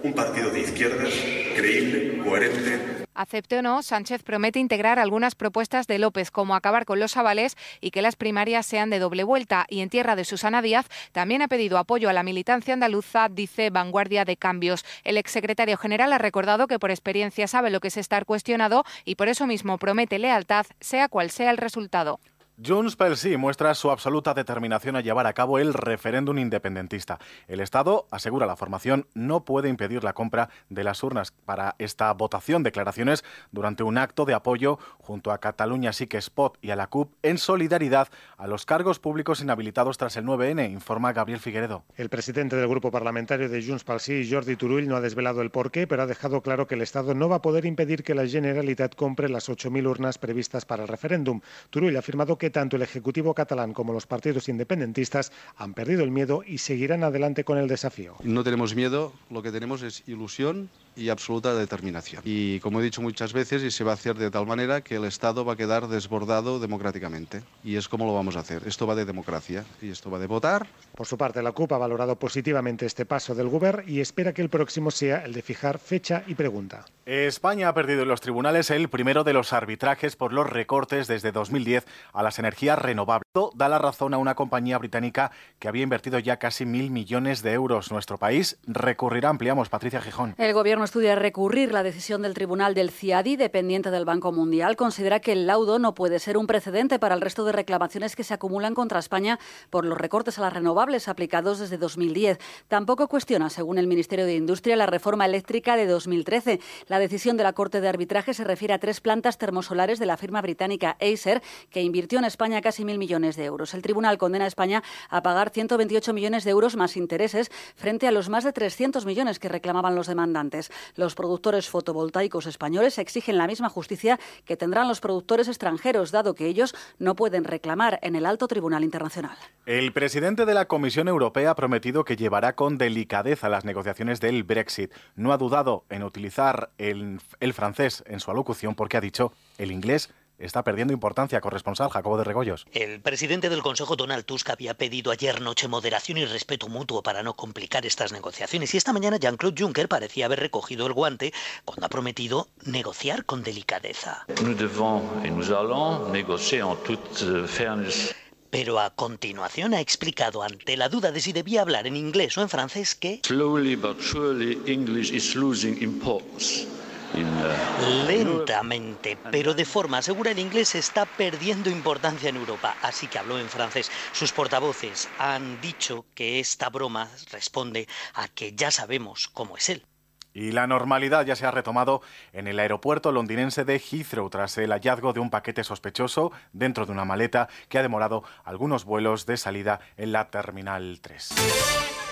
un partido de izquierdas creíble, coherente, Acepte o no, Sánchez promete integrar algunas propuestas de López, como acabar con los avales y que las primarias sean de doble vuelta. Y en tierra de Susana Díaz también ha pedido apoyo a la militancia andaluza, dice Vanguardia de Cambios. El exsecretario general ha recordado que por experiencia sabe lo que es estar cuestionado y por eso mismo promete lealtad, sea cual sea el resultado. Junts pel Sí muestra su absoluta determinación a llevar a cabo el referéndum independentista. El Estado, asegura la formación, no puede impedir la compra de las urnas para esta votación. Declaraciones durante un acto de apoyo junto a Cataluña Sí que Spot y a la CUP en solidaridad a los cargos públicos inhabilitados tras el 9N, informa Gabriel Figueredo. El presidente del grupo parlamentario de Junts pel Sí, Jordi Turull, no ha desvelado el porqué, pero ha dejado claro que el Estado no va a poder impedir que la Generalitat compre las 8.000 urnas previstas para el referéndum. Turull ha afirmado que tanto el Ejecutivo catalán como los partidos independentistas han perdido el miedo y seguirán adelante con el desafío. No tenemos miedo, lo que tenemos es ilusión y absoluta determinación. Y como he dicho muchas veces, y se va a hacer de tal manera que el Estado va a quedar desbordado democráticamente. Y es como lo vamos a hacer. Esto va de democracia y esto va de votar. Por su parte, la CUP ha valorado positivamente este paso del Gobierno y espera que el próximo sea el de fijar fecha y pregunta. España ha perdido en los tribunales el primero de los arbitrajes por los recortes desde 2010 a las energías renovables. Da la razón a una compañía británica que había invertido ya casi mil millones de euros. Nuestro país recurrirá, ampliamos, Patricia Gijón. El Gobierno estudia recurrir la decisión del Tribunal del CIADI, dependiente del Banco Mundial. Considera que el laudo no puede ser un precedente para el resto de reclamaciones que se acumulan contra España por los recortes a las renovables aplicados desde 2010. Tampoco cuestiona, según el Ministerio de Industria, la reforma eléctrica de 2013. La decisión de la Corte de Arbitraje se refiere a tres plantas termosolares de la firma británica Acer, que invirtió en España casi mil millones de euros. El tribunal condena a España a pagar 128 millones de euros más intereses frente a los más de 300 millones que reclamaban los demandantes. Los productores fotovoltaicos españoles exigen la misma justicia que tendrán los productores extranjeros, dado que ellos no pueden reclamar en el alto tribunal internacional. El presidente de la Comisión Europea ha prometido que llevará con delicadeza las negociaciones del Brexit. No ha dudado en utilizar el, francés en su alocución porque ha dicho el inglés está perdiendo importancia. Corresponsal Jacobo de Regoyos. El presidente del Consejo, Donald Tusk, había pedido ayer noche moderación y respeto mutuo para no complicar estas negociaciones. Y esta mañana Jean-Claude Juncker parecía haber recogido el guante cuando ha prometido negociar con delicadeza. Nous devons et nous allons négocier en toute euh, fairness. Pero a continuación ha explicado ante la duda de si debía hablar en inglés o en francés que Slowly but surely English is losing importance. Uh, Lentamente, pero de forma segura, el inglés está perdiendo importancia en Europa, así que habló en francés. Sus portavoces han dicho que esta broma responde a que ya sabemos cómo es él. Y la normalidad ya se ha retomado en el aeropuerto londinense de Heathrow tras el hallazgo de un paquete sospechoso dentro de una maleta que ha demorado algunos vuelos de salida en la Terminal 3.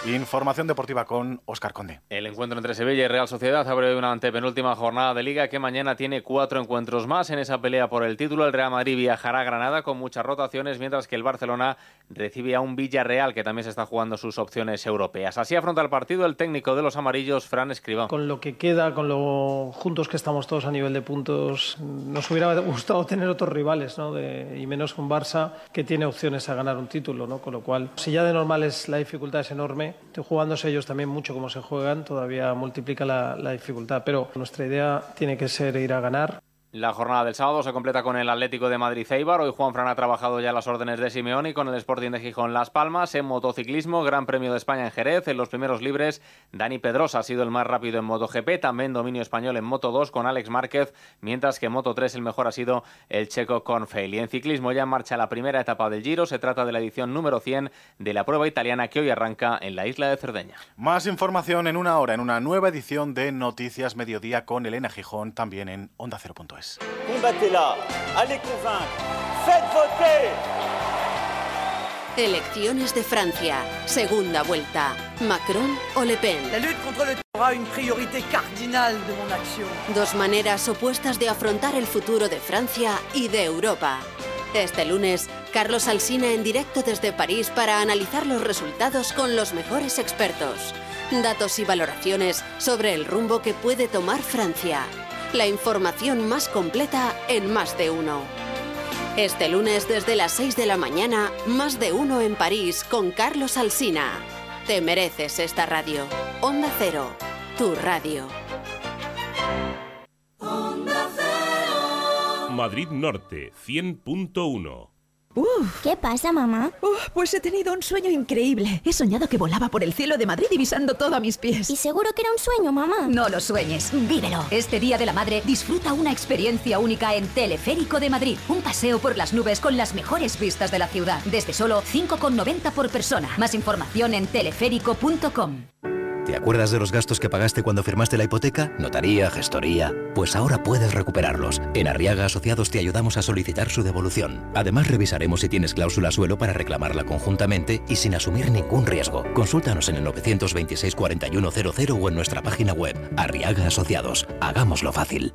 Información deportiva con Óscar Conde. El encuentro entre Sevilla y Real Sociedad abre una antepenúltima jornada de liga que mañana tiene cuatro encuentros más. En esa pelea por el título, el Real Madrid viajará a Granada con muchas rotaciones, mientras que el Barcelona recibe a un Villarreal que también se está jugando sus opciones europeas. Así afronta el partido el técnico de los amarillos, Fran Escribá. Con lo que queda, con lo juntos que estamos todos a nivel de puntos, nos hubiera gustado tener otros rivales, ¿no? y menos con Barça, que tiene opciones a ganar un título, ¿no? Con lo cual, si ya de normal es, la dificultad es enorme, jugándose ellos también mucho como se juegan, todavía multiplica la dificultad. Pero nuestra idea tiene que ser ir a ganar. La jornada del sábado se completa con el Atlético de Madrid Eibar. Hoy Juan Fran ha trabajado ya las órdenes de Simeone con el Sporting de Gijón Las Palmas. En motociclismo, Gran Premio de España en Jerez. En los primeros libres, Dani Pedrosa ha sido el más rápido en MotoGP. También dominio español en Moto 2 con Alex Márquez, mientras que en Moto 3 el mejor ha sido el checo Cornfeil. Y en ciclismo ya en marcha la primera etapa del Giro. Se trata de la edición número 100 de la prueba italiana que hoy arranca en la isla de Cerdeña. Más información en una hora en una nueva edición de Noticias Mediodía con Elena Gijón, también en Onda 0.es combattez-la, allez convaincre, faites voter. Elecciones de Francia, segunda vuelta. Macron o Le Pen. La lutte contre le aura une priorité cardinale de mon action. Dos maneras opuestas de afrontar el futuro de Francia y de Europa. Este lunes, Carlos Alsina en directo desde París para analizar los resultados con los mejores expertos. Datos y valoraciones sobre el rumbo que puede tomar Francia. La información más completa en Más de Uno. Este lunes desde las 6 de la mañana, Más de Uno en París con Carlos Alsina. Te mereces esta radio. Onda Cero, tu radio. Madrid Norte, 100.1. ¿Qué pasa, mamá? pues he tenido un sueño increíble. He soñado que volaba por el cielo de Madrid divisando todo a mis pies. ¿Y seguro que era un sueño, mamá? No lo sueñes, vívelo. Este Día de la Madre disfruta una experiencia única en Teleférico de Madrid. Un paseo por las nubes con las mejores vistas de la ciudad. Desde solo 5,90 por persona. Más información en teleférico.com. ¿Te acuerdas de los gastos que pagaste cuando firmaste la hipoteca? Notaría, gestoría. Pues ahora puedes recuperarlos. En Arriaga Asociados te ayudamos a solicitar su devolución. Además, revisaremos si tienes cláusula suelo para reclamarla conjuntamente y sin asumir ningún riesgo. Consúltanos en el 926 4100 o en nuestra página web. Arriaga Asociados. Hagámoslo fácil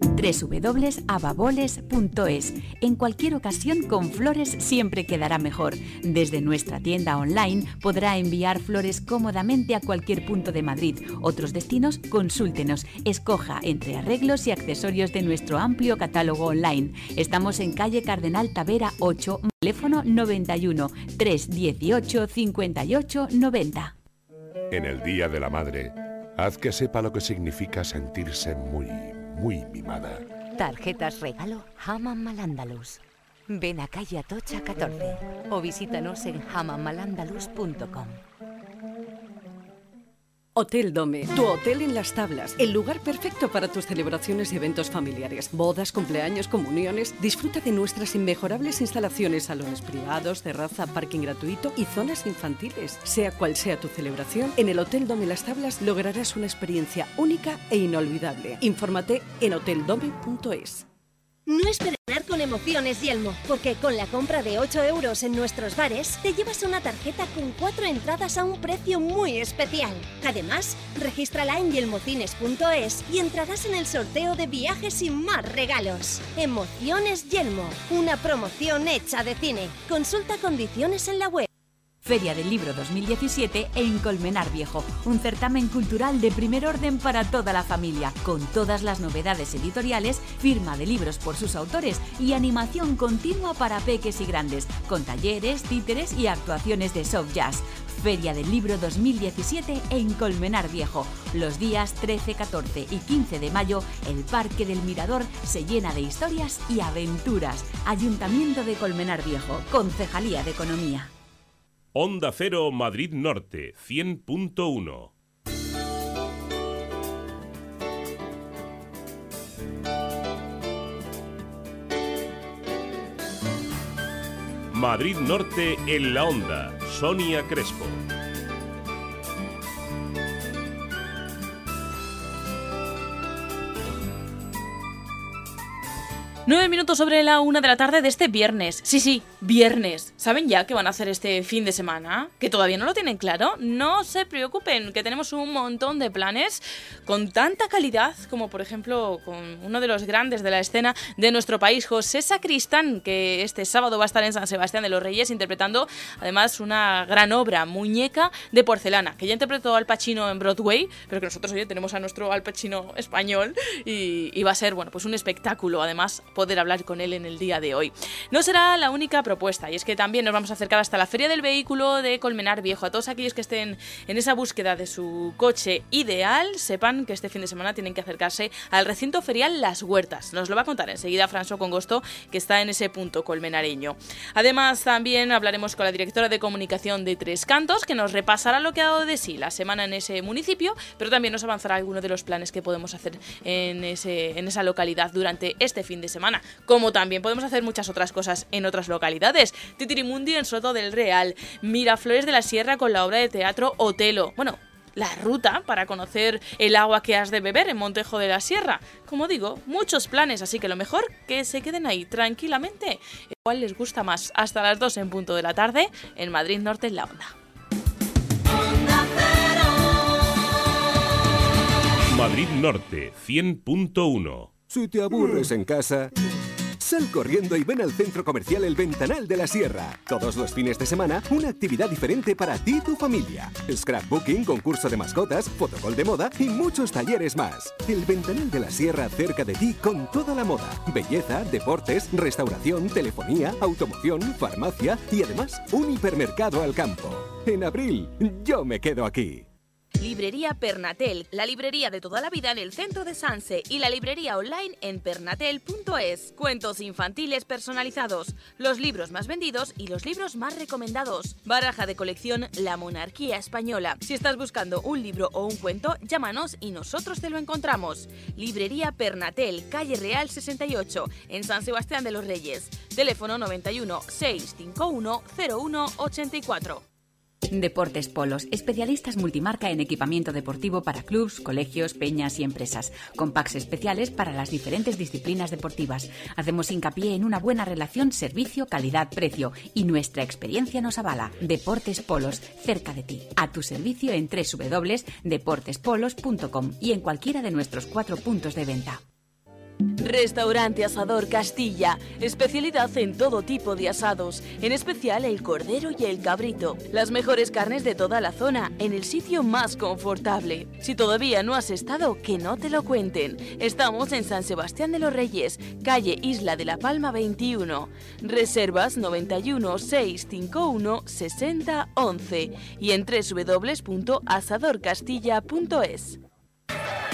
www.ababoles.es. En cualquier ocasión con flores siempre quedará mejor. Desde nuestra tienda online podrá enviar flores cómodamente a cualquier punto de Madrid. Otros destinos, consúltenos. Escoja entre arreglos y accesorios de nuestro amplio catálogo online. Estamos en calle Cardenal Tavera 8, teléfono 91 318 58 90. En el Día de la Madre, haz que sepa lo que significa sentirse muy muy mimada. Tarjetas regalo Haman Malandalus. Ven a calle Atocha 14 o visítanos en hamanmalandalus.com. Hotel Dome, tu hotel en las tablas, el lugar perfecto para tus celebraciones y eventos familiares, bodas, cumpleaños, comuniones. Disfruta de nuestras inmejorables instalaciones, salones privados, terraza, parking gratuito y zonas infantiles. Sea cual sea tu celebración, en el Hotel Dome Las Tablas lograrás una experiencia única e inolvidable. Infórmate en hoteldome.es. No esperes con emociones Yelmo, porque con la compra de 8 euros en nuestros bares te llevas una tarjeta con 4 entradas a un precio muy especial. Además, regístrala en yelmocines.es y entrarás en el sorteo de viajes y más regalos. Emociones Yelmo, una promoción hecha de cine. Consulta condiciones en la web. Feria del Libro 2017 en Colmenar Viejo, un certamen cultural de primer orden para toda la familia, con todas las novedades editoriales, firma de libros por sus autores y animación continua para peques y grandes, con talleres, títeres y actuaciones de soft jazz. Feria del Libro 2017 en Colmenar Viejo. Los días 13, 14 y 15 de mayo, el Parque del Mirador se llena de historias y aventuras. Ayuntamiento de Colmenar Viejo, Concejalía de Economía. Onda Cero Madrid Norte 100.1 Madrid Norte en la Onda. Sonia Crespo. Nueve minutos sobre la una de la tarde de este viernes. Sí, sí, viernes. ¿Saben ya qué van a hacer este fin de semana? ¿Que todavía no lo tienen claro? No se preocupen, que tenemos un montón de planes con tanta calidad como por ejemplo con uno de los grandes de la escena de nuestro país, José Sacristán, que este sábado va a estar en San Sebastián de los Reyes interpretando además una gran obra, Muñeca de porcelana, que ya interpretó Al Pacino en Broadway, pero que nosotros hoy tenemos a nuestro Al Pacino español y, va a ser, bueno, pues un espectáculo además poder hablar con él en el día de hoy. No será la única propuesta y es que también también nos vamos a acercar hasta la Feria del Vehículo de Colmenar Viejo. A todos aquellos que estén en esa búsqueda de su coche ideal, sepan que este fin de semana tienen que acercarse al recinto ferial Las Huertas. Nos lo va a contar enseguida François Congosto, que está en ese punto colmenareño. Además, también hablaremos con la directora de comunicación de Tres Cantos, que nos repasará lo que ha dado de sí la semana en ese municipio, pero también nos avanzará algunos de los planes que podemos hacer en, ese, en esa localidad durante este fin de semana. Como también podemos hacer muchas otras cosas en otras localidades. Mundi en Soto del Real, Miraflores de la Sierra con la obra de teatro Otelo. Bueno, la ruta para conocer el agua que has de beber en Montejo de la Sierra. Como digo, muchos planes, así que lo mejor que se queden ahí tranquilamente. ¿Cuál les gusta más? Hasta las 2 en punto de la tarde en Madrid Norte en la Onda. Madrid Norte 100.1 Si te aburres en casa... Sal corriendo y ven al centro comercial El Ventanal de la Sierra. Todos los fines de semana, una actividad diferente para ti y tu familia. Scrapbooking, concurso de mascotas, fotocol de moda y muchos talleres más. El Ventanal de la Sierra cerca de ti con toda la moda, belleza, deportes, restauración, telefonía, automoción, farmacia y además un hipermercado al campo. En abril, yo me quedo aquí. Librería Pernatel, la librería de toda la vida en el centro de Sanse y la librería online en pernatel.es. Cuentos infantiles personalizados, los libros más vendidos y los libros más recomendados. Baraja de colección La Monarquía Española. Si estás buscando un libro o un cuento, llámanos y nosotros te lo encontramos. Librería Pernatel, calle Real 68, en San Sebastián de los Reyes. Teléfono 91 651 0184. Deportes Polos, especialistas multimarca en equipamiento deportivo para clubs, colegios, peñas y empresas, con packs especiales para las diferentes disciplinas deportivas. Hacemos hincapié en una buena relación servicio, calidad, precio y nuestra experiencia nos avala. Deportes Polos, cerca de ti, a tu servicio en www.deportespolos.com y en cualquiera de nuestros cuatro puntos de venta. Restaurante Asador Castilla, especialidad en todo tipo de asados, en especial el cordero y el cabrito. Las mejores carnes de toda la zona, en el sitio más confortable. Si todavía no has estado, que no te lo cuenten. Estamos en San Sebastián de los Reyes, calle Isla de la Palma 21. Reservas 91 651 60 11 y en www.asadorcastilla.es.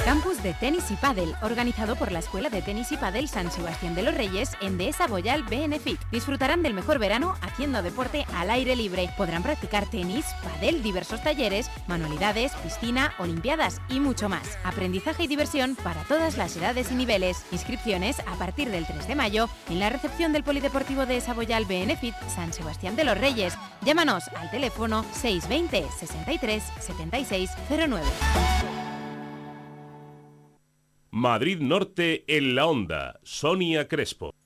Campus de Tenis y Padel, organizado por la Escuela de Tenis y Padel San Sebastián de los Reyes en Dehesa Boyal Benefit. Disfrutarán del mejor verano haciendo deporte al aire libre. Podrán practicar tenis, padel, diversos talleres, manualidades, piscina, olimpiadas y mucho más. Aprendizaje y diversión para todas las edades y niveles. Inscripciones a partir del 3 de mayo en la recepción del Polideportivo de Boyal Benefit San Sebastián de los Reyes. Llámanos al teléfono 620 63 76 09. Madrid Norte en la Onda. Sonia Crespo.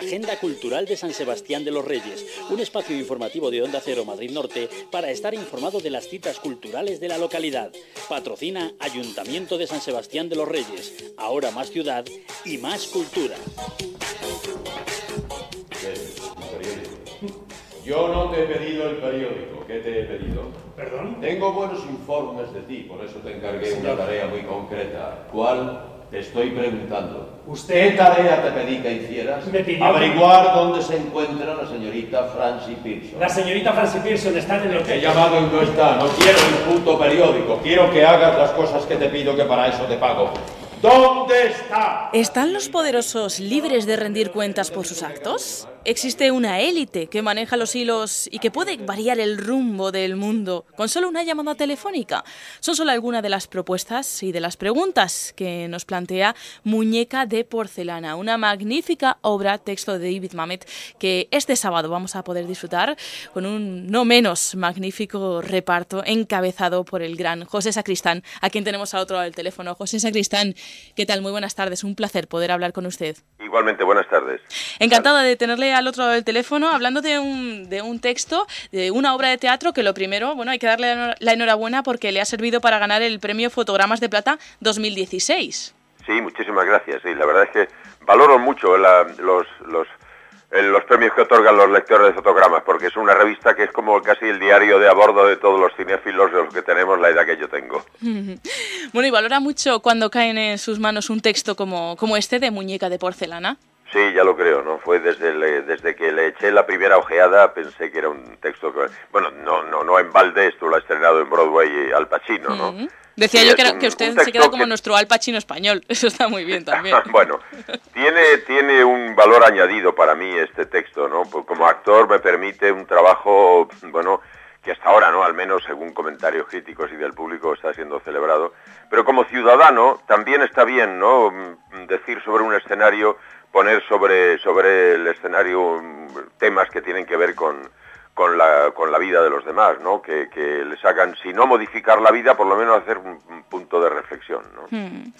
Agenda Cultural de San Sebastián de los Reyes, un espacio informativo de Onda Cero Madrid Norte para estar informado de las citas culturales de la localidad. Patrocina Ayuntamiento de San Sebastián de los Reyes, ahora más ciudad y más cultura. Yo no te he pedido el periódico. ¿Qué te he pedido? ¿Perdón? Tengo buenos informes de ti, por eso te encargué una tarea muy concreta. ¿Cuál? Te estoy preguntando. ¿Usted tarea te pedí que hicieras? Me pidió Averiguar dónde se encuentra la señorita Francie Pearson. La señorita Francie Pearson está en el hotel. Te he llamado y no está. No quiero el puto periódico. Quiero que hagas las cosas que te pido, que para eso te pago. ¿Dónde está? ¿Están los poderosos libres de rendir cuentas por sus actos? Existe una élite que maneja los hilos y que puede variar el rumbo del mundo con solo una llamada telefónica. Son solo algunas de las propuestas y de las preguntas que nos plantea Muñeca de Porcelana, una magnífica obra texto de David Mamet que este sábado vamos a poder disfrutar con un no menos magnífico reparto encabezado por el gran José Sacristán, a quien tenemos a otro lado del teléfono. José Sacristán, ¿qué tal? Muy buenas tardes, un placer poder hablar con usted. Igualmente, buenas tardes. Encantada de tenerle eh, al otro lado del teléfono hablando de un, de un texto, de una obra de teatro que lo primero, bueno, hay que darle la enhorabuena porque le ha servido para ganar el premio Fotogramas de Plata 2016. Sí, muchísimas gracias. Sí, la verdad es que valoro mucho los, los, los premios que otorgan los lectores de fotogramas, porque es una revista que es como casi el diario de a bordo de todos los cinéfilos de los que tenemos la edad que yo tengo. (laughs) bueno, y valora mucho cuando caen en sus manos un texto como, como este de Muñeca de Porcelana. Sí, ya lo creo, ¿no? Fue desde, desde que le eché la primera ojeada, pensé que era un texto que... Bueno, no, no, no en balde, esto lo ha estrenado en Broadway Al Pacino, ¿no? Decía yo que, que, usted se queda como nuestro Al Pacino español, (laughs) eso está muy bien también. (laughs) bueno, tiene, tiene un valor añadido para mí este texto, ¿no? Pues como actor me permite un trabajo, bueno, que hasta ahora, ¿no? Al menos según comentarios críticos y del público está siendo celebrado. Pero como ciudadano también está bien, ¿no? Decir sobre un escenario poner sobre, sobre el escenario temas que tienen que ver con, con, la, con la vida de los demás, ¿no? Que, que les hagan, si no modificar la vida, por lo menos hacer un, punto de reflexión, ¿no? Hmm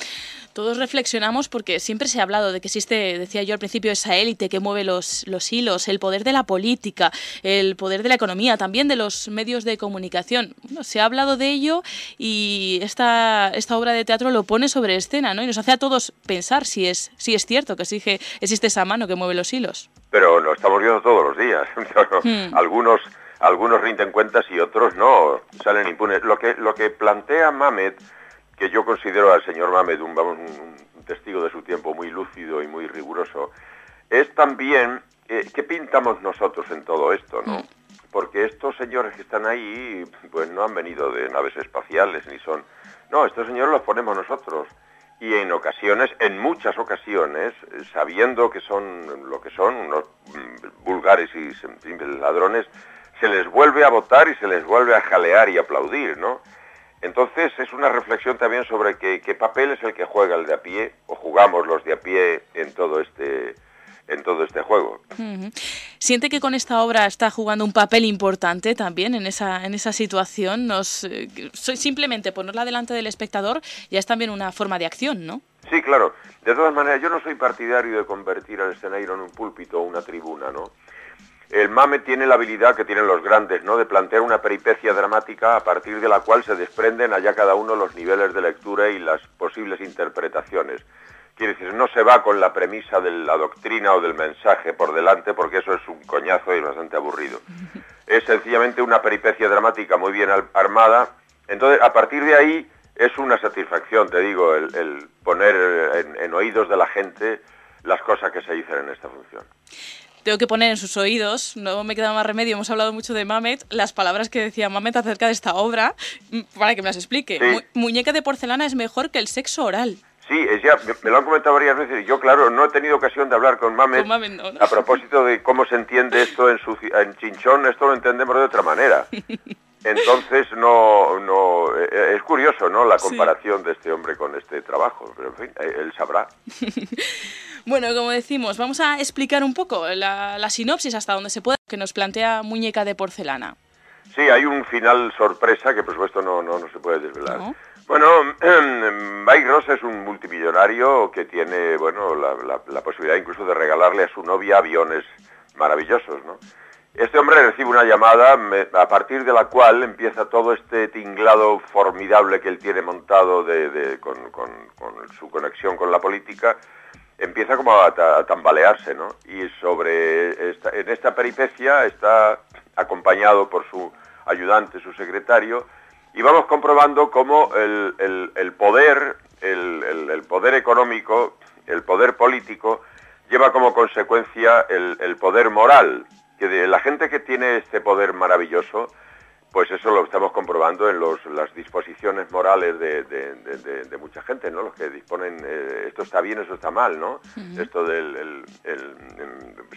todos reflexionamos porque siempre se ha hablado de que existe, decía yo al principio, esa élite que mueve los, los hilos, el poder de la política, el poder de la economía, también de los medios de comunicación. se ha hablado de ello y esta, esta obra de teatro lo pone sobre escena ¿no? y nos hace a todos pensar si es, si es cierto que exige, existe esa mano que mueve los hilos. Pero lo estamos viendo todos los días. (laughs) Hmm. Algunos algunos rinden cuentas y otros no, salen impunes. Lo que, lo que plantea Mamet que yo considero al señor Mamed un, un, testigo de su tiempo muy lúcido y muy riguroso, es también eh, qué pintamos nosotros en todo esto, ¿no? Mm. Porque estos señores que están ahí, pues no han venido de naves espaciales ni son... No, estos señores los ponemos nosotros. Y en ocasiones, en muchas ocasiones, sabiendo que son lo que son, unos mm, vulgares y simples ladrones, se les vuelve a votar y se les vuelve a jalear y aplaudir, ¿no? Entonces es una reflexión también sobre qué, papel es el que juega el de a pie o jugamos los de a pie en todo este en todo este juego. ¿Siente que con esta obra está jugando un papel importante también en esa, en esa situación? Nos, eh, simplemente ponerla delante del espectador ya es también una forma de acción, ¿no? Sí, claro. De todas maneras, yo no soy partidario de convertir al escenario en un púlpito o una tribuna, ¿no? El mame tiene la habilidad que tienen los grandes, ¿no? De plantear una peripecia dramática a partir de la cual se desprenden allá cada uno los niveles de lectura y las posibles interpretaciones. Quiere decir, no se va con la premisa de la doctrina o del mensaje por delante porque eso es un coñazo y bastante aburrido. (laughs) Es sencillamente una peripecia dramática muy bien armada. Entonces, a partir de ahí es una satisfacción, te digo, el, poner en, en oídos de la gente las cosas que se dicen en esta función tengo que poner en sus oídos, no me queda más remedio, hemos hablado mucho de Mamet, las palabras que decía Mamet acerca de esta obra, para que me las explique. muñeca de porcelana es mejor que el sexo oral. Sí, ya, me lo han comentado varias veces y yo, claro, no he tenido ocasión de hablar con Mamet, a propósito de cómo se entiende esto en, su, en Chinchón, esto lo entendemos de otra manera. (laughs) Entonces, no, no, eh, es curioso, ¿no? La comparación de este hombre con este trabajo, pero en fin, eh, él sabrá. (laughs) bueno, como decimos, vamos a explicar un poco la, sinopsis hasta donde se pueda que nos plantea Muñeca de Porcelana. Sí, hay un final sorpresa que por supuesto no, no, se puede desvelar. Bueno, (clears throat) Mike Ross es un multimillonario que tiene, bueno, la, la posibilidad incluso de regalarle a su novia aviones maravillosos, ¿no? Este hombre recibe una llamada a partir de la cual empieza todo este tinglado formidable que él tiene montado de, con, su conexión con la política, empieza como a, tambalearse, ¿no? Y sobre esta, en esta peripecia está acompañado por su ayudante, su secretario, y vamos comprobando cómo el, poder, el, poder económico, el poder político, lleva como consecuencia el poder moral, que la gente que tiene este poder maravilloso, pues eso lo estamos comprobando en los, las disposiciones morales de, mucha gente, ¿no? Los que disponen, eh, esto está bien, eso está mal, ¿no? Esto del el,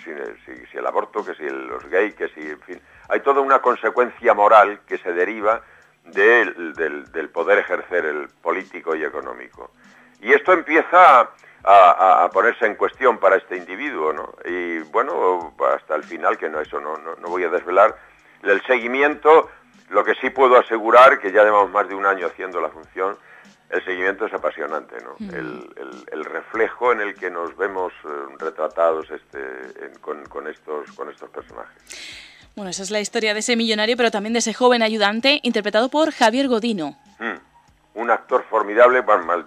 si, el aborto, que si los gays, que si, en fin. Hay toda una consecuencia moral que se deriva del, del poder ejercer el político y económico. Y esto empieza a, ponerse en cuestión para este individuo, ¿no? Y bueno, hasta el final, que no eso no, no, voy a desvelar, el seguimiento, lo que sí puedo asegurar, que ya llevamos más de un año haciendo la función, el seguimiento es apasionante, ¿no? El, el, reflejo en el que nos vemos eh, retratados este, con, con, estos, con estos personajes. Bueno, esa es la historia de ese millonario, pero también de ese joven ayudante interpretado por Javier Godino. Hmm. Un actor formidable, bueno, mal,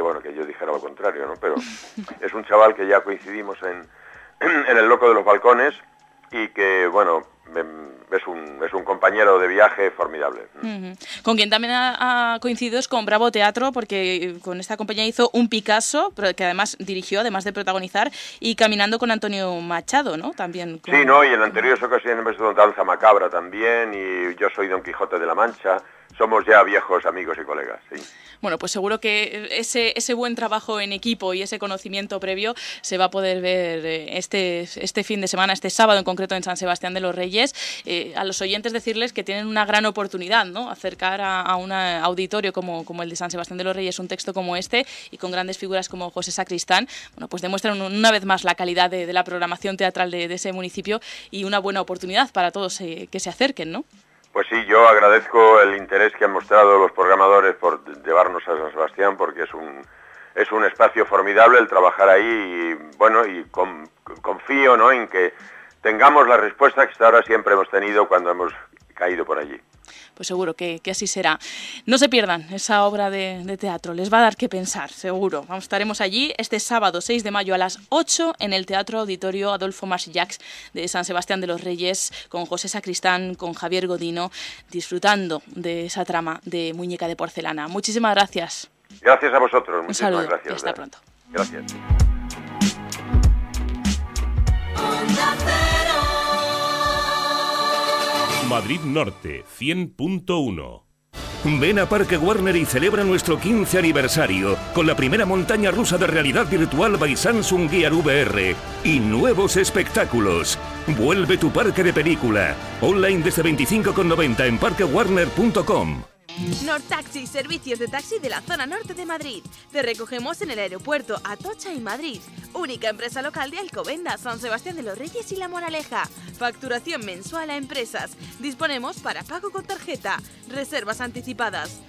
bueno que yo dijera lo contrario, ¿no? Pero (laughs) es un chaval que ya coincidimos en, (clears throat) en El Loco de los Balcones y que, bueno, es un, es un compañero de viaje formidable. Con quien también ha, coincidido es con Bravo Teatro, porque con esta compañía hizo un Picasso, pero que además dirigió, además de protagonizar, y Caminando con Antonio Machado, ¿no? También Sí, ¿no? Y en anteriores ocasiones hemos hecho Danza Macabra también, y Yo soy Don Quijote de la Mancha. Somos ya viejos amigos y colegas, sí. Bueno, pues seguro que ese, ese buen trabajo en equipo y ese conocimiento previo se va a poder ver eh, este, este fin de semana, este sábado en concreto en San Sebastián de los Reyes. Eh, a los oyentes decirles que tienen una gran oportunidad, ¿no? Acercar a, un auditorio como, como el de San Sebastián de los Reyes un texto como este y con grandes figuras como José Sacristán, bueno, pues demuestran una vez más la calidad de, la programación teatral de, ese municipio y una buena oportunidad para todos eh, que se acerquen, ¿no? Pues sí, yo agradezco el interés que han mostrado los programadores por llevarnos a San Sebastián porque es un, es un espacio formidable el trabajar ahí y bueno, y confío ¿no? en que tengamos la respuesta que hasta ahora siempre hemos tenido cuando hemos caído por allí pues seguro que, así será. No se pierdan esa obra de, teatro, les va a dar que pensar, seguro. Vamos, estaremos allí este sábado 6 de mayo a las 8 en el Teatro Auditorio Adolfo Marsillacs de San Sebastián de los Reyes, con José Sacristán, con Javier Godino, disfrutando de esa trama de Muñeca de Porcelana. Muchísimas gracias. Gracias a vosotros. Un saludo. Gracias. hasta pronto. Gracias. Madrid Norte 100.1 Ven a Parque Warner y celebra nuestro 15 aniversario con la primera montaña rusa de realidad virtual by Samsung Gear VR y nuevos espectáculos. Vuelve tu parque de película. Online desde 25,90 en parquewarner.com. Taxi, servicios de taxi de la zona norte de Madrid. Te recogemos en el aeropuerto Atocha y Madrid. Única empresa local de Alcobenda, San Sebastián de los Reyes y La Moraleja. Facturación mensual a empresas. Disponemos para pago con tarjeta. Reservas anticipadas.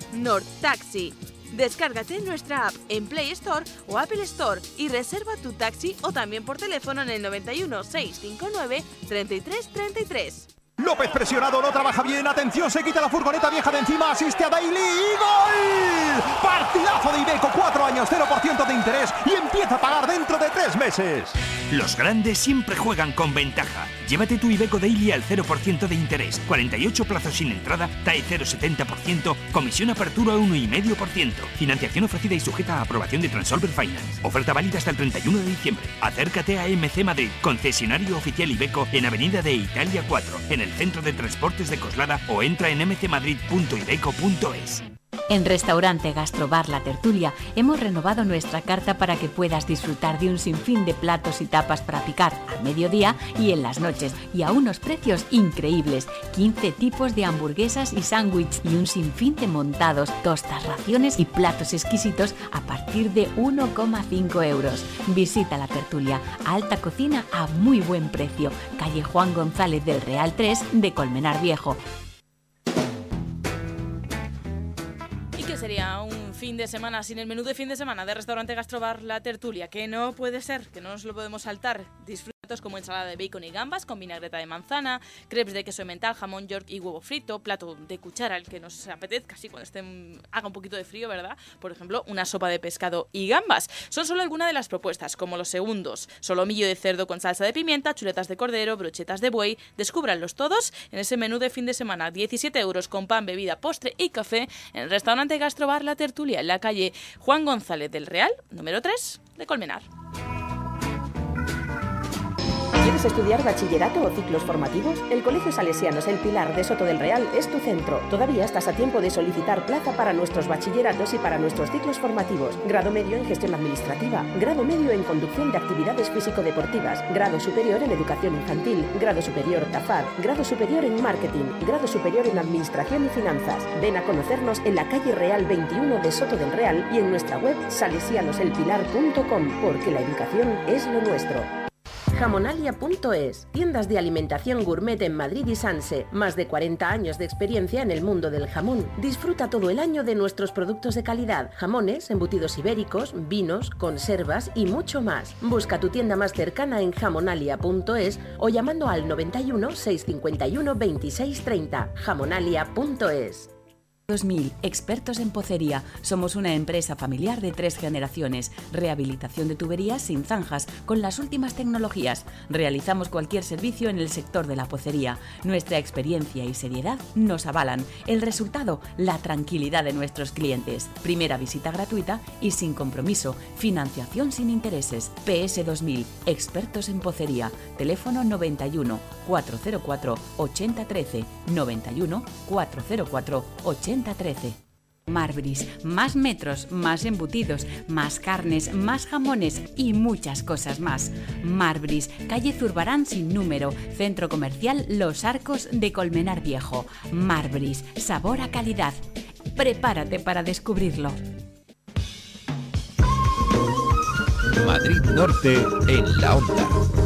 Taxi. Descárgate nuestra app en Play Store o Apple Store y reserva tu taxi o también por teléfono en el 91 659 3333. López presionado, no trabaja bien. Atención, se quita la furgoneta vieja de encima. Asiste a Daily y gol. Partidazo de Ibeco, cuatro años, 0% de interés y empieza a pagar dentro de tres meses. Los grandes siempre juegan con ventaja. Llévate tu Ibeco Daily al 0% de interés. 48 plazos sin entrada, TAE 0,70%, comisión apertura 1,5%. Financiación ofrecida y sujeta a aprobación de Transolver Finance. Oferta válida hasta el 31 de diciembre. Acércate a MC Madrid, concesionario oficial Ibeco en Avenida de Italia 4, en el Centro de Transportes de Coslada o entra en mcmadrid.ibeco.es. En Restaurante Gastrobar La Tertulia hemos renovado nuestra carta para que puedas disfrutar de un sinfín de platos y tapas para picar a mediodía y en las noches y a unos precios increíbles. 15 tipos de hamburguesas y sándwich y un sinfín de montados, tostas, raciones y platos exquisitos a partir de 1,5 euros. Visita La Tertulia, alta cocina a muy buen precio. Calle Juan González del Real 3 de Colmenar Viejo. Sería un fin de semana sin el menú de fin de semana de restaurante Gastrobar La Tertulia, que no puede ser, que no nos lo podemos saltar como ensalada de bacon y gambas con vinagreta de manzana, crepes de queso mental, jamón york y huevo frito, plato de cuchara el que nos apetezca, así cuando esté, haga un poquito de frío, ¿verdad? Por ejemplo, una sopa de pescado y gambas. Son solo algunas de las propuestas, como los segundos. Solomillo de cerdo con salsa de pimienta, chuletas de cordero, brochetas de buey. Descúbranlos todos en ese menú de fin de semana. 17 euros con pan, bebida, postre y café en el restaurante Gastrobar La Tertulia en la calle Juan González del Real, número 3 de Colmenar. ¿Quieres estudiar bachillerato o ciclos formativos? El Colegio Salesianos El Pilar de Soto del Real es tu centro. Todavía estás a tiempo de solicitar plaza para nuestros bachilleratos y para nuestros ciclos formativos. Grado medio en gestión administrativa, grado medio en conducción de actividades físico-deportivas, grado superior en educación infantil, grado superior TAFAD, grado superior en marketing, grado superior en administración y finanzas. Ven a conocernos en la calle Real 21 de Soto del Real y en nuestra web salesianoselpilar.com porque la educación es lo nuestro. Jamonalia.es, tiendas de alimentación gourmet en Madrid y Sanse, más de 40 años de experiencia en el mundo del jamón. Disfruta todo el año de nuestros productos de calidad, jamones, embutidos ibéricos, vinos, conservas y mucho más. Busca tu tienda más cercana en jamonalia.es o llamando al 91 651 2630. Jamonalia.es 2000, expertos en pocería. Somos una empresa familiar de tres generaciones. Rehabilitación de tuberías sin zanjas, con las últimas tecnologías. Realizamos cualquier servicio en el sector de la pocería. Nuestra experiencia y seriedad nos avalan. El resultado, la tranquilidad de nuestros clientes. Primera visita gratuita y sin compromiso. Financiación sin intereses. PS 2000, expertos en pocería. Teléfono 91 404 8013 91 404 8013 Marbris, más metros, más embutidos, más carnes, más jamones y muchas cosas más. Marbris, calle Zurbarán sin número, centro comercial Los Arcos de Colmenar Viejo. Marbris, sabor a calidad. Prepárate para descubrirlo. Madrid Norte en la onda.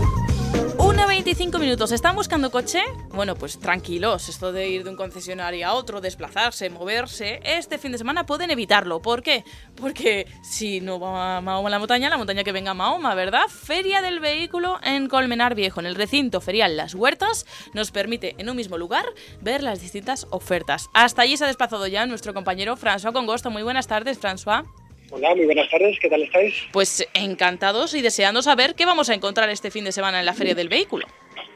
25 minutos. ¿Están buscando coche? Bueno, pues tranquilos. Esto de ir de un concesionario a otro, desplazarse, moverse, este fin de semana pueden evitarlo. ¿Por qué? Porque si no va Mahoma a la montaña, la montaña que venga Mahoma, ¿verdad? Feria del vehículo en Colmenar Viejo, en el recinto ferial Las Huertas, nos permite en un mismo lugar ver las distintas ofertas. Hasta allí se ha desplazado ya nuestro compañero François Congosto. Muy buenas tardes, François. Hola, muy buenas tardes, ¿qué tal estáis? Pues encantados y deseando saber qué vamos a encontrar este fin de semana en la Feria del Vehículo.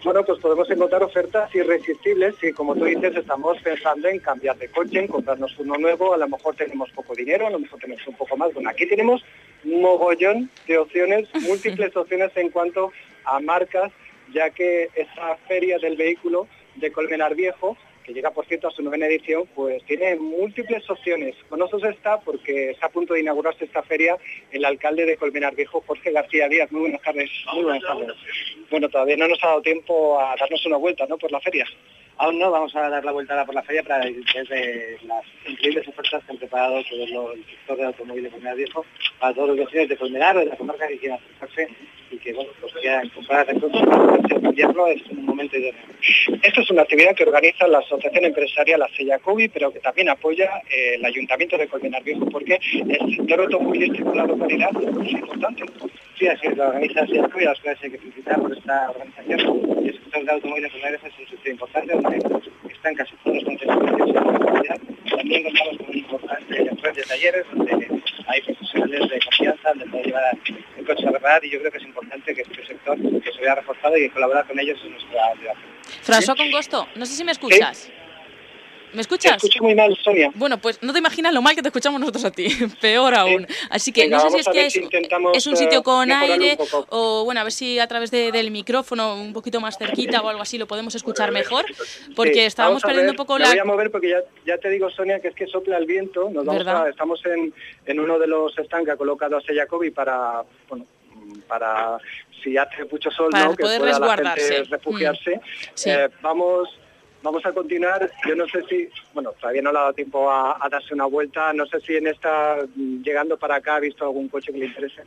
Bueno, pues podemos encontrar ofertas irresistibles y como tú dices, estamos pensando en cambiar de coche, en comprarnos uno nuevo, a lo mejor tenemos poco dinero, a lo mejor tenemos un poco más. Bueno, aquí tenemos mogollón de opciones, (laughs) múltiples opciones en cuanto a marcas, ya que esa feria del vehículo de Colmenar Viejo llega por cierto a su novena edición, pues tiene múltiples opciones. Con nosotros está porque está a punto de inaugurarse esta feria el alcalde de Colmenar Viejo, Jorge García Díaz. Muy buenas tardes. Muy buenas tardes. Bueno, todavía no nos ha dado tiempo a darnos una vuelta, ¿no? Por la feria. Aún no, vamos a dar la vuelta por la feria para desde las increíbles ofertas que han preparado todo el sector del automóvil de Colmenar Viejo para todos los vecinos de Colmenar o de la comarca que quieran acercarse y que bueno, pues quieran comprar el invierno es un momento idóneo. Esto es una actividad que organiza la Asociación Empresarial Aceyacobi, pero que también apoya eh, el Ayuntamiento de Colmenar Viejo, porque el sector automovilístico en la localidad es importante. Sí, así es, la organiza Aceyacobi, a las cuales hay que felicitar por esta organización. El sector de automóvil Colmenar es un sector importante, están casi todos los concesionarios También contamos con un importante red de talleres donde hay profesionales de confianza donde puede llevar el coche a reparar y yo creo que es importante que este sector que se vea reforzado y colaborar con ellos en nuestra ciudad. François Congosto, no sé si me escuchas. ¿Me escuchas? Te escucho muy mal, Sonia. Bueno, pues no te imaginas lo mal que te escuchamos nosotros a ti. (laughs) Peor aún. Así que no sé si es que es, un sitio con aire o, bueno, a ver si a través del micrófono un poquito más cerquita o algo así lo podemos escuchar mejor. Porque estábamos perdiendo un poco la... Me voy a mover porque ya, ya, te digo, Sonia, que es que sopla el viento. Nos vamos a, estamos en, en, uno de los stands que ha colocado a Jacobi para, bueno, para si hace mucho sol, para ¿no? que poder pueda resguardarse. la gente refugiarse. Mm. Sí. Eh, vamos vamos a continuar. Yo no sé si, bueno, todavía no le ha dado tiempo a, darse una vuelta. No sé si en esta, llegando para acá, ha visto algún coche que le interese.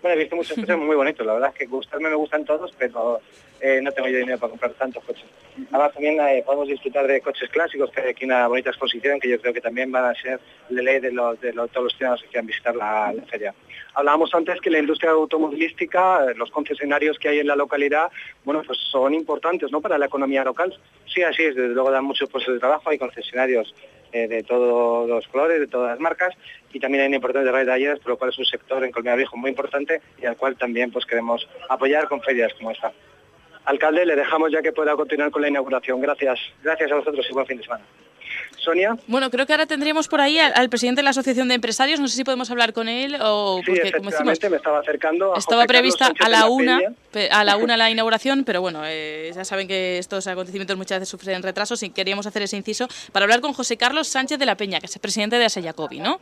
Bueno, he visto muchos coches muy bonitos. La verdad es que gustarme me gustan todos, pero eh, no tengo yo dinero para comprar tantos coches. Además, también eh, podemos disfrutar de coches clásicos, que hay aquí una bonita exposición que yo creo que también van a ser de ley de, todos los ciudadanos que quieran visitar la, feria. Hablábamos antes que la industria automovilística, los concesionarios que hay en la localidad, bueno, pues son importantes, ¿no?, para la economía local. Sí, así es, desde luego dan muchos puestos de trabajo, hay concesionarios eh, de todos los colores, de todas las marcas, y también hay una importante red de talleres, por lo cual es un sector en Colmenar Viejo muy importante y al cual también pues queremos apoyar con ferias como esta. Alcalde, le dejamos ya que pueda continuar con la inauguración. Gracias. Gracias a vosotros y buen fin de semana. Sonia. Bueno, creo que ahora tendríamos por ahí al, al, presidente de la Asociación de Empresarios. No sé si podemos hablar con él o sí, porque como decimos, me estaba acercando. A estaba José prevista a la la una, Peña. a la una la (laughs) inauguración, pero bueno, eh, ya saben que estos acontecimientos muchas veces sufren retrasos y queríamos hacer ese inciso para hablar con José Carlos Sánchez de la Peña, que es el presidente de Aseyacobi, ¿no?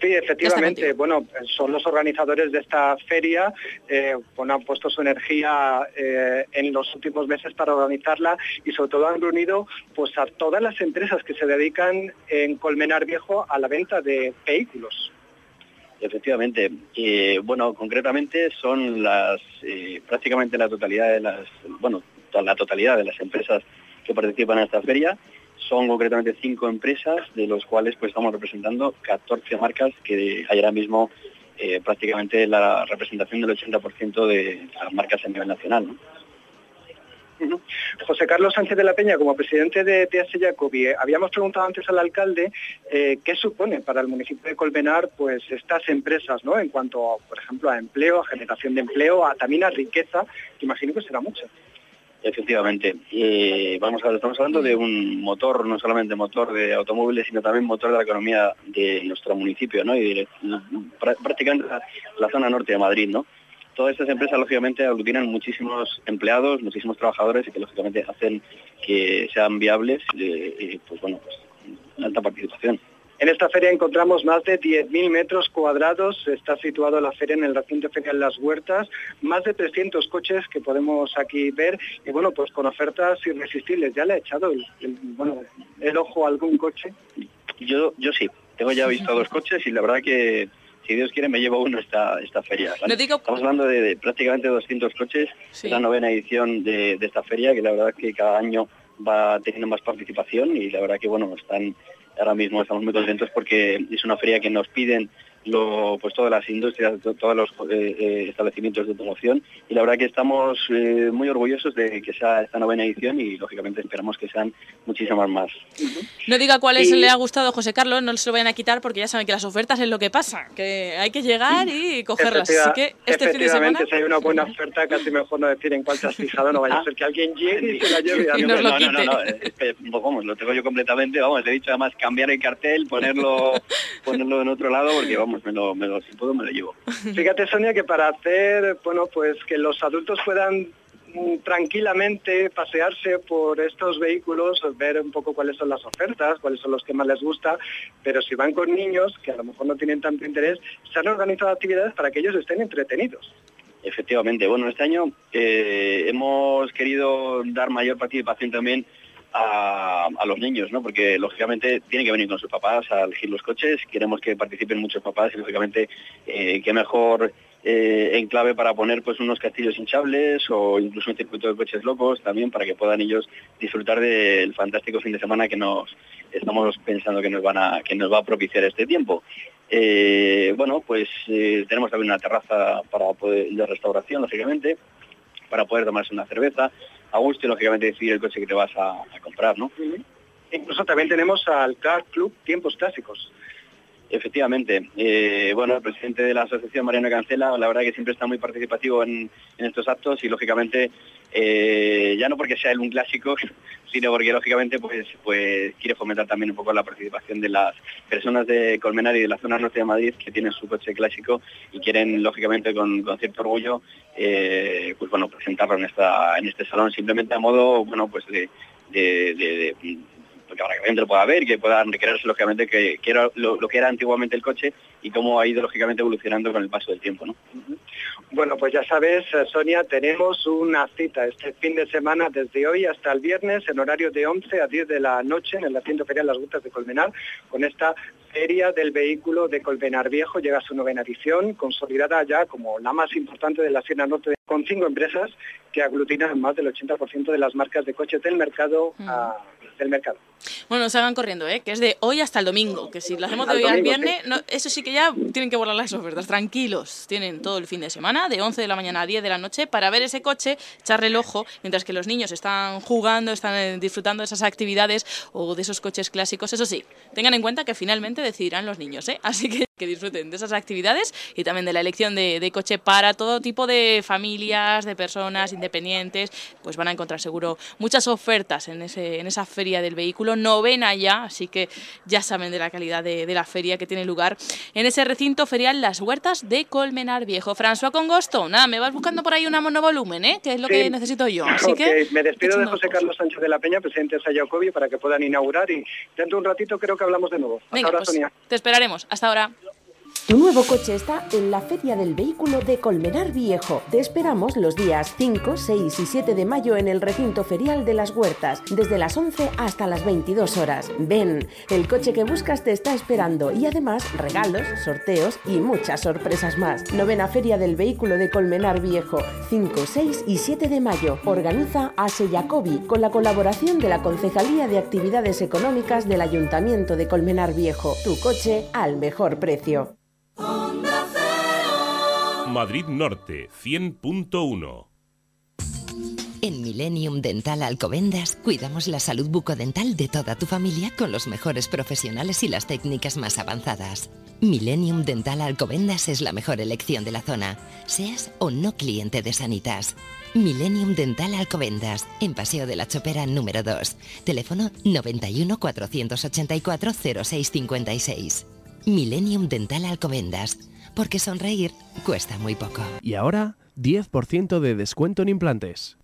Sí, efectivamente. Bueno, son los organizadores de esta feria. Eh, bueno, han puesto su energía eh, en los últimos meses para organizarla y sobre todo han reunido pues a todas las empresas que se dedican en Colmenar Viejo a la venta de vehículos. Efectivamente. bueno, concretamente son las eh, prácticamente la totalidad de las, bueno, la totalidad de las empresas que participan en esta feria. Son concretamente cinco empresas, de los cuales pues estamos representando 14 marcas que hay ahora mismo eh, prácticamente la representación del 80% de las marcas a nivel nacional. José Carlos Sánchez de la Peña, como presidente de TS Jacobi, eh, habíamos preguntado antes al alcalde eh, qué supone para el municipio de Colmenar pues estas empresas, ¿no? En cuanto, por ejemplo, a empleo, a generación de empleo, a, también a riqueza, que imagino que será mucho. Efectivamente. Eh, vamos a estamos hablando de un motor, no solamente motor de automóviles, sino también motor de la economía de nuestro municipio, ¿no? Y prácticamente la, zona norte de Madrid, ¿no? Todas estas empresas, lógicamente, aglutinan muchísimos empleados, muchísimos trabajadores y que, lógicamente, hacen que sean viables, eh, pues bueno, pues alta participación. En esta feria encontramos más de 10.000 metros cuadrados. Está situado la feria en el recinto ferial Las Huertas. Más de 300 coches que podemos aquí ver. Y bueno, pues con ofertas irresistibles. ¿Ya le ha echado el, bueno, el ojo a algún coche? Yo, yo sí. Tengo ya visto dos coches y la verdad que si Dios quiere me llevo uno esta, esta feria. Estamos hablando de, prácticamente 200 coches. Es la novena edición de, de esta feria que la verdad que cada año va teniendo más participación y la verdad que bueno están ahora mismo estamos muy contentos porque es una feria que nos piden lo, pues todas las industrias, todos los eh, eh, establecimientos de automoción y la verdad que estamos eh, muy orgullosos de que sea esta novena edición y lógicamente esperamos que sean muchísimas más. No diga cuáles le ha gustado José Carlos, no se lo vayan a quitar porque ya saben que las ofertas es lo que pasa, que hay que llegar y cogerlas. Así que este fin de semana... si hay una buena oferta casi mejor no decir en cuál te has fijado, no vaya a ser que alguien llegue y se la lleve. (laughs) y nos lo quite. No, no, no, vamos, lo tengo yo completamente, vamos, le he dicho además cambiar el cartel, ponerlo, (laughs) ponerlo en otro lado porque vamos, me lo, me lo, si puedo me lo llevo. (laughs) Fíjate Sonia que para hacer, bueno, pues que los adultos puedan mm, tranquilamente pasearse por estos vehículos, ver un poco cuáles son las ofertas, cuáles son los que más les gusta, pero si van con niños que a lo mejor no tienen tanto interés, se han organizado actividades para que ellos estén entretenidos. Efectivamente, bueno, este año eh, hemos querido dar mayor participación también a, los niños, ¿no? Porque lógicamente tienen que venir con sus papás a elegir los coches, queremos que participen muchos papás y lógicamente eh, qué mejor eh, enclave para poner pues unos castillos hinchables o incluso un circuito de coches locos también para que puedan ellos disfrutar del fantástico fin de semana que nos estamos pensando que nos van a que nos va a propiciar este tiempo. Eh, bueno, pues eh, tenemos también una terraza para poder, de restauración, lógicamente, para poder tomarse una cerveza a gusto y lógicamente decidir el coche que te vas a, comprar, ¿no? Incluso también tenemos al Car Club Tiempos Clásicos. Efectivamente. Eh, bueno, el presidente de la asociación, Mariano Cancela, la verdad que siempre está muy participativo en, estos actos y lógicamente, eh, ya no porque sea él un clásico, (laughs) sino porque lógicamente pues, pues quiere fomentar también un poco la participación de las personas de Colmenar y de la zona norte de Madrid que tienen su coche clásico y quieren lógicamente con, cierto orgullo eh, pues bueno presentarlo en esta en este salón simplemente a modo bueno pues de para que la gente lo pueda ver y que puedan recrearse lógicamente que, era lo, que era antiguamente el coche y cómo ha ido lógicamente evolucionando con el paso del tiempo. ¿no? Bueno, pues ya sabes, eh, Sonia, tenemos una cita este fin de semana desde hoy hasta el viernes en horario de 11 a 10 de la noche en el Haciendo Feria Las Gutas de Colmenar con esta Feria del Vehículo de Colmenar Viejo. Llega a su novena edición, consolidada ya como la más importante de la Sierra Norte, con cinco empresas que aglutinan más del 80% de las marcas de coches del mercado. A, del mercado. Bueno, no se hagan corriendo, ¿eh? que es de hoy hasta el domingo, que si lo hacemos de hoy al viernes, eso sí que ya tienen que volar las ofertas, tranquilos, tienen todo el fin de semana, de 11 de la mañana a 10 de la noche, para ver ese coche, echarle el ojo, mientras que los niños están jugando, están eh, disfrutando de esas actividades o de esos coches clásicos, eso sí, tengan en cuenta que finalmente decidirán los niños, ¿eh? así que que disfruten de esas actividades y también de la elección de, coche para todo tipo de familias, de personas independientes, pues van a encontrar seguro muchas ofertas en, ese, en esa feria del vehículo, novena ya, así que ya saben de la calidad de, la feria que tiene lugar en ese recinto ferial Las Huertas de Colmenar Viejo. François Congosto, nada, me vas buscando por ahí una monovolumen, ¿eh? que es lo que necesito yo. Así que me despido de José Carlos Sánchez de la Peña, presidente de Sayacobi, para que puedan inaugurar y dentro de un ratito creo que hablamos de nuevo. Hasta ahora, pues, Sonia. Te esperaremos. Hasta ahora. Tu nuevo coche está en la Feria del Vehículo de Colmenar Viejo. Te esperamos los días 5, 6 y 7 de mayo en el recinto ferial de las Huertas, desde las 11 hasta las 22 horas. Ven, el coche que buscas te está esperando y además regalos, sorteos y muchas sorpresas más. Novena Feria del Vehículo de Colmenar Viejo, 5, 6 y 7 de mayo. Organiza Ase Jacobi con la colaboración de la Concejalía de Actividades Económicas del Ayuntamiento de Colmenar Viejo. Tu coche al mejor precio. Madrid Norte 100.1 En Millennium Dental Alcobendas cuidamos la salud bucodental de toda tu familia con los mejores profesionales y las técnicas más avanzadas. Millennium Dental Alcobendas es la mejor elección de la zona, seas o no cliente de Sanitas. Millennium Dental Alcobendas, en Paseo de la Chopera número 2. Teléfono 91 484 0656. Millennium Dental Alcobendas, porque sonreír cuesta muy poco. Y ahora, 10% de descuento en implantes.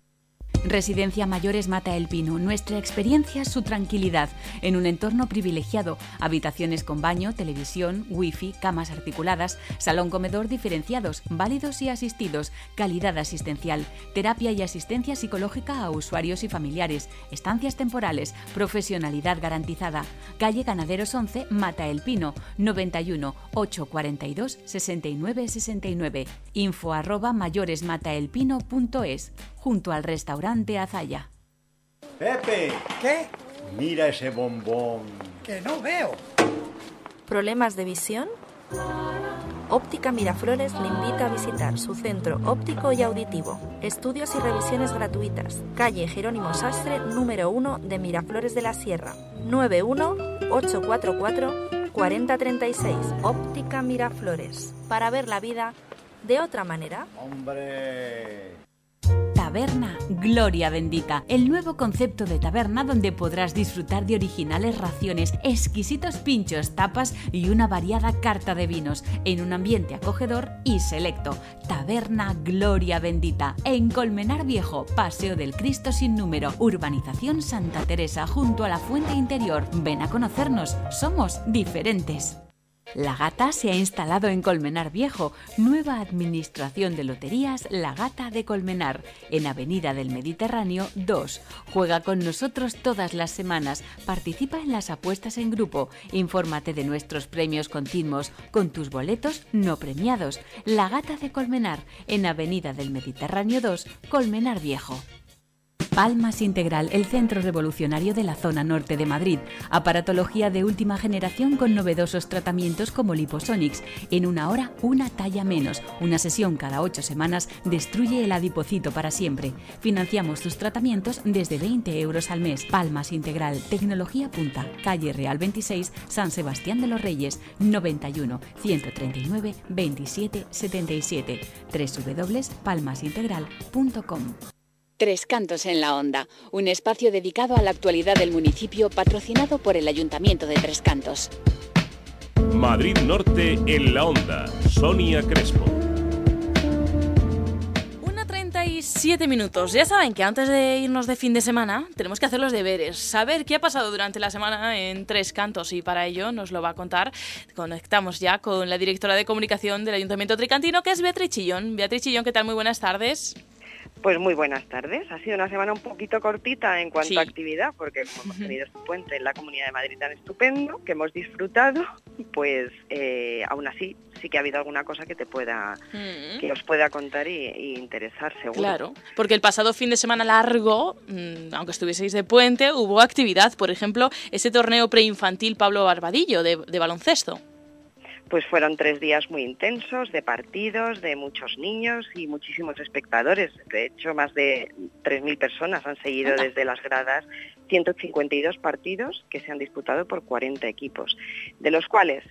Residencia Mayores Mata el Pino. Nuestra experiencia, su tranquilidad, en un entorno privilegiado. Habitaciones con baño, televisión, wifi, camas articuladas, salón comedor diferenciados, válidos y asistidos, calidad asistencial, terapia y asistencia psicológica a usuarios y familiares, estancias temporales, profesionalidad garantizada. Calle Ganaderos 11, Mata el Pino, 91 842 69 69. Info arroba mayoresmataelpino.es junto al restaurante Azaya. Pepe, ¿Qué? mira ese bombón. Que no veo. ¿Problemas de visión? Óptica Miraflores le invita a visitar su centro óptico y auditivo. Estudios y revisiones gratuitas. Calle Jerónimo Sastre, número 1 de Miraflores de la Sierra. 91-844-4036. Óptica Miraflores. Para ver la vida de otra manera. Hombre. Taberna Gloria Bendita, el nuevo concepto de taberna donde podrás disfrutar de originales raciones, exquisitos pinchos, tapas y una variada carta de vinos en un ambiente acogedor y selecto. Taberna Gloria Bendita, en Colmenar Viejo, Paseo del Cristo sin número, Urbanización Santa Teresa, junto a la Fuente Interior. Ven a conocernos, somos diferentes. La Gata se ha instalado en Colmenar Viejo, nueva administración de loterías La Gata de Colmenar, en Avenida del Mediterráneo 2. Juega con nosotros todas las semanas, participa en las apuestas en grupo, infórmate de nuestros premios continuos con tus boletos no premiados. La Gata de Colmenar, en Avenida del Mediterráneo 2, Colmenar Viejo. Palmas Integral, el centro revolucionario de la zona norte de Madrid. Aparatología de última generación con novedosos tratamientos como Liposonics. En una hora, una talla menos. Una sesión cada ocho semanas destruye el adipocito para siempre. Financiamos tus tratamientos desde 20 euros al mes. Palmas Integral, tecnología punta. Calle Real 26, San Sebastián de los Reyes, 91 139 27 77. www.palmasintegral.com. Tres Cantos en la Onda, un espacio dedicado a la actualidad del municipio patrocinado por el Ayuntamiento de Tres Cantos. Madrid Norte en la Onda. Sonia Crespo. 37 minutos. Ya saben que antes de irnos de fin de semana tenemos que hacer los deberes, saber qué ha pasado durante la semana en Tres Cantos y para ello nos lo va a contar. Conectamos ya con la directora de comunicación del Ayuntamiento Tricantino, que es Beatriz Chillón. Beatriz Chillón, ¿qué tal? Muy buenas tardes. Pues muy buenas tardes. Ha sido una semana un poquito cortita en cuanto Sí. a actividad, porque como hemos tenido este puente en la Comunidad de Madrid tan estupendo, que hemos disfrutado, (laughs) pues eh, aún así sí que ha habido alguna cosa que te pueda, Mm. que os pueda contar y, y interesar seguro. Claro, porque el pasado fin de semana largo, mm, aunque estuvieseis de puente, hubo actividad. Por ejemplo, ese torneo preinfantil Pablo Barbadillo de, de baloncesto. Pues fueron tres días muy intensos, de partidos, de muchos niños y muchísimos espectadores. De hecho, más de 3.000 personas han seguido desde las gradas 152 partidos que se han disputado por 40 equipos, de los cuales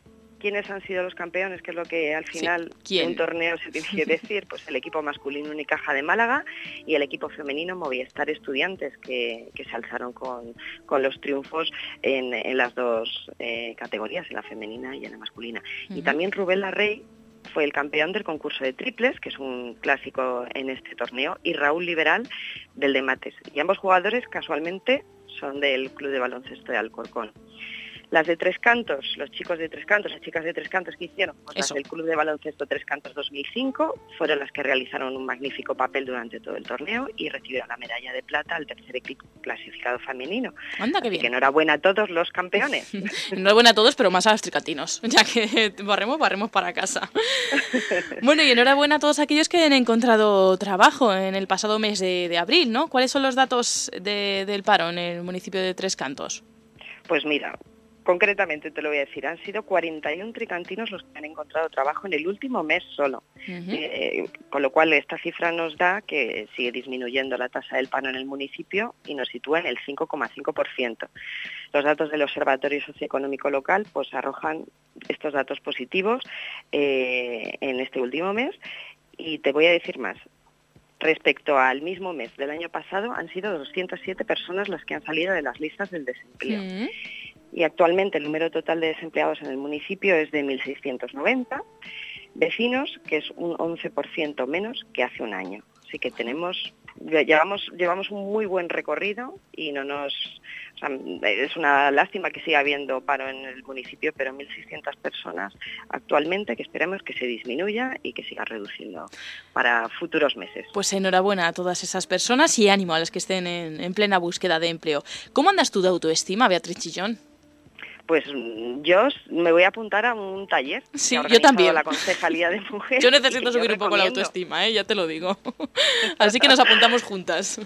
¿Quiénes han sido los campeones? Que es lo que al Sí, final de un torneo se tiene que decir. Pues el equipo masculino Unicaja de Málaga y el equipo femenino Movistar Estudiantes, que, que se alzaron con, con los triunfos en, en las dos eh, categorías, en la femenina y en la masculina. Y también Rubén Larrey fue el campeón del concurso de triples, que es un clásico en este torneo, y Raúl Liberal del de mates. Y ambos jugadores casualmente son del Club de Baloncesto de Alcorcón. Las de Tres Cantos, los chicos de Tres Cantos, las chicas de Tres Cantos que hicieron, pues las del Club de Baloncesto Tres Cantos 2005, fueron las que realizaron un magnífico papel durante todo el torneo y recibieron la medalla de plata al tercer equipo clasificado femenino. Anda, qué Así bien. que enhorabuena a todos los campeones. (laughs) Enhorabuena a todos, pero más a los tricatinos, (laughs) ya que barremos, barremos para casa. (laughs) Bueno, y enhorabuena a todos aquellos que han encontrado trabajo en el pasado mes de, de abril, ¿no? ¿Cuáles son los datos de- del paro en el municipio de Tres Cantos? Pues mira, concretamente te lo voy a decir, han sido 41 tricantinos los que han encontrado trabajo en el último mes solo. Eh, con lo cual esta cifra nos da que sigue disminuyendo la tasa del paro en el municipio y nos sitúa en el 5,5%. Los datos del Observatorio Socioeconómico Local pues arrojan estos datos positivos eh, en este último mes y te voy a decir más. Respecto al mismo mes del año pasado, han sido 207 personas las que han salido de las listas del desempleo. Y actualmente el número total de desempleados en el municipio es de 1.690 vecinos, que es un 11% menos que hace un año. Así que tenemos, llevamos, llevamos un muy buen recorrido y no nos, es una lástima que siga habiendo paro en el municipio, pero 1.600 personas actualmente que esperemos que se disminuya y que siga reduciendo para futuros meses. Pues enhorabuena a todas esas personas y ánimo a las que estén en, en plena búsqueda de empleo. ¿Cómo andas tú de autoestima, Beatriz Chillón? Pues yo me voy a apuntar a un taller. Sí, yo también. La Concejalía de Mujeres. Yo necesito subir un poco la autoestima, ¿eh? ya te lo digo. (laughs) Así que nos apuntamos juntas.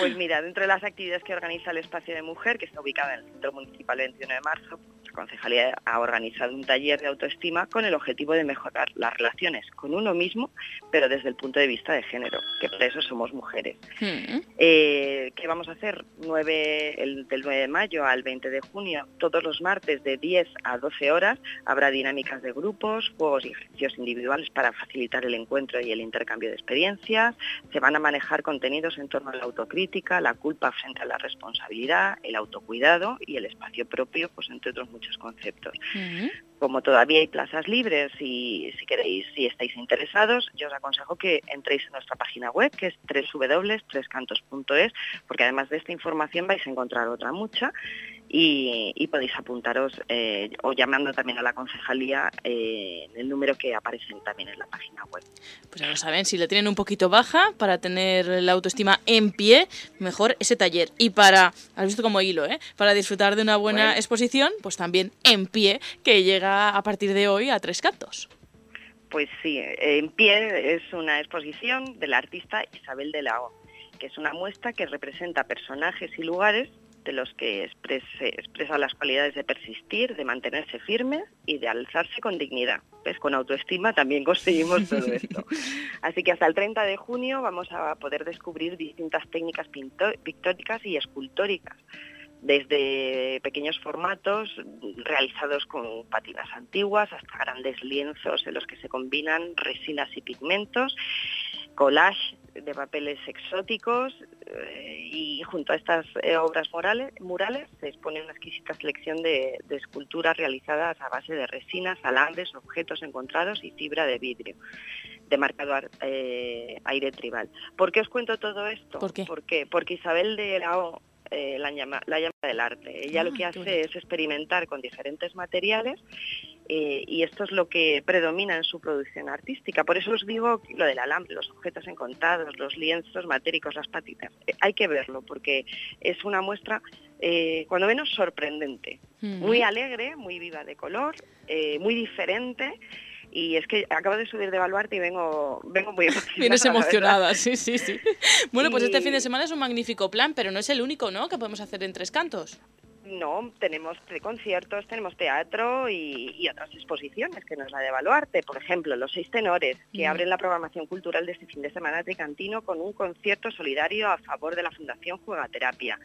Pues mira, dentro de las actividades que organiza el Espacio de Mujer, que está ubicado en el Centro Municipal 21 de Marzo, Concejalía ha organizado un taller de autoestima con el objetivo de mejorar las relaciones con uno mismo, pero desde el punto de vista de género, que por eso somos mujeres. Eh, ¿Qué vamos a hacer? 9, el, del 9 de mayo al 20 de junio, todos los martes de 10 a 12 horas, habrá dinámicas de grupos, juegos y ejercicios individuales para facilitar el encuentro y el intercambio de experiencias. Se van a manejar contenidos en torno a la autocrítica, la culpa frente a la responsabilidad, el autocuidado y el espacio propio, pues entre otros muchos conceptos. Como todavía hay plazas libres y si queréis, si estáis interesados, yo os aconsejo que entréis en nuestra página web, que es www.trescantos.es, porque además de esta información vais a encontrar otra mucha y, y podéis apuntaros eh, o llamando también a la concejalía eh, en el número que aparece también en la página web. Pues ya lo saben, si la tienen un poquito baja, para tener la autoestima en pie, mejor ese taller. Y para, has visto como hilo, ¿eh? Para disfrutar de una buena Bueno. exposición, pues también en pie, que llega a partir de hoy a Tres Cantos. Pues sí, en pie es una exposición del artista Isabel de la O, que es una muestra que representa personajes y lugares de los que exprese- expresa las cualidades de persistir, de mantenerse firmes y de alzarse con dignidad. ¿Ves? Con autoestima también conseguimos todo (laughs) esto. Así que hasta el 30 de junio vamos a poder descubrir distintas técnicas pictóricas y escultóricas desde pequeños formatos realizados con patinas antiguas hasta grandes lienzos en los que se combinan resinas y pigmentos, collage de papeles exóticos eh, y junto a estas eh, obras morales- murales se expone una exquisita selección de, de esculturas realizadas a base de resinas, alambres, objetos encontrados y fibra de vidrio de marcado ar- eh, aire tribal. ¿Por qué os cuento todo esto? ¿Por qué? Porque Isabel de la O eh, la, llama, la llama del arte. Ella Ah, lo que qué hace es experimentar con diferentes materiales eh, y esto es lo que predomina en su producción artística. Por eso os digo que lo del alambre, los objetos encontrados, los lienzos matéricos, las patitas. Eh, hay que verlo porque es una muestra, eh, cuando menos sorprendente, muy alegre, muy viva de color, muy diferente. Y es que acabo de subir de Baluarte y vengo, vengo muy (laughs) emocionada. Vienes emocionada, sí, sí, sí. Bueno, pues este fin de semana es un magnífico plan, pero no es el único, ¿no? Que podemos hacer en Tres Cantos. No, tenemos conciertos, tenemos teatro y, y otras exposiciones que nos la de Baluarte. Por ejemplo, Los Seis Tenores, que Mm. abren la programación cultural de este fin de semana tricantino con un concierto solidario a favor de la Fundación Juegaterapia.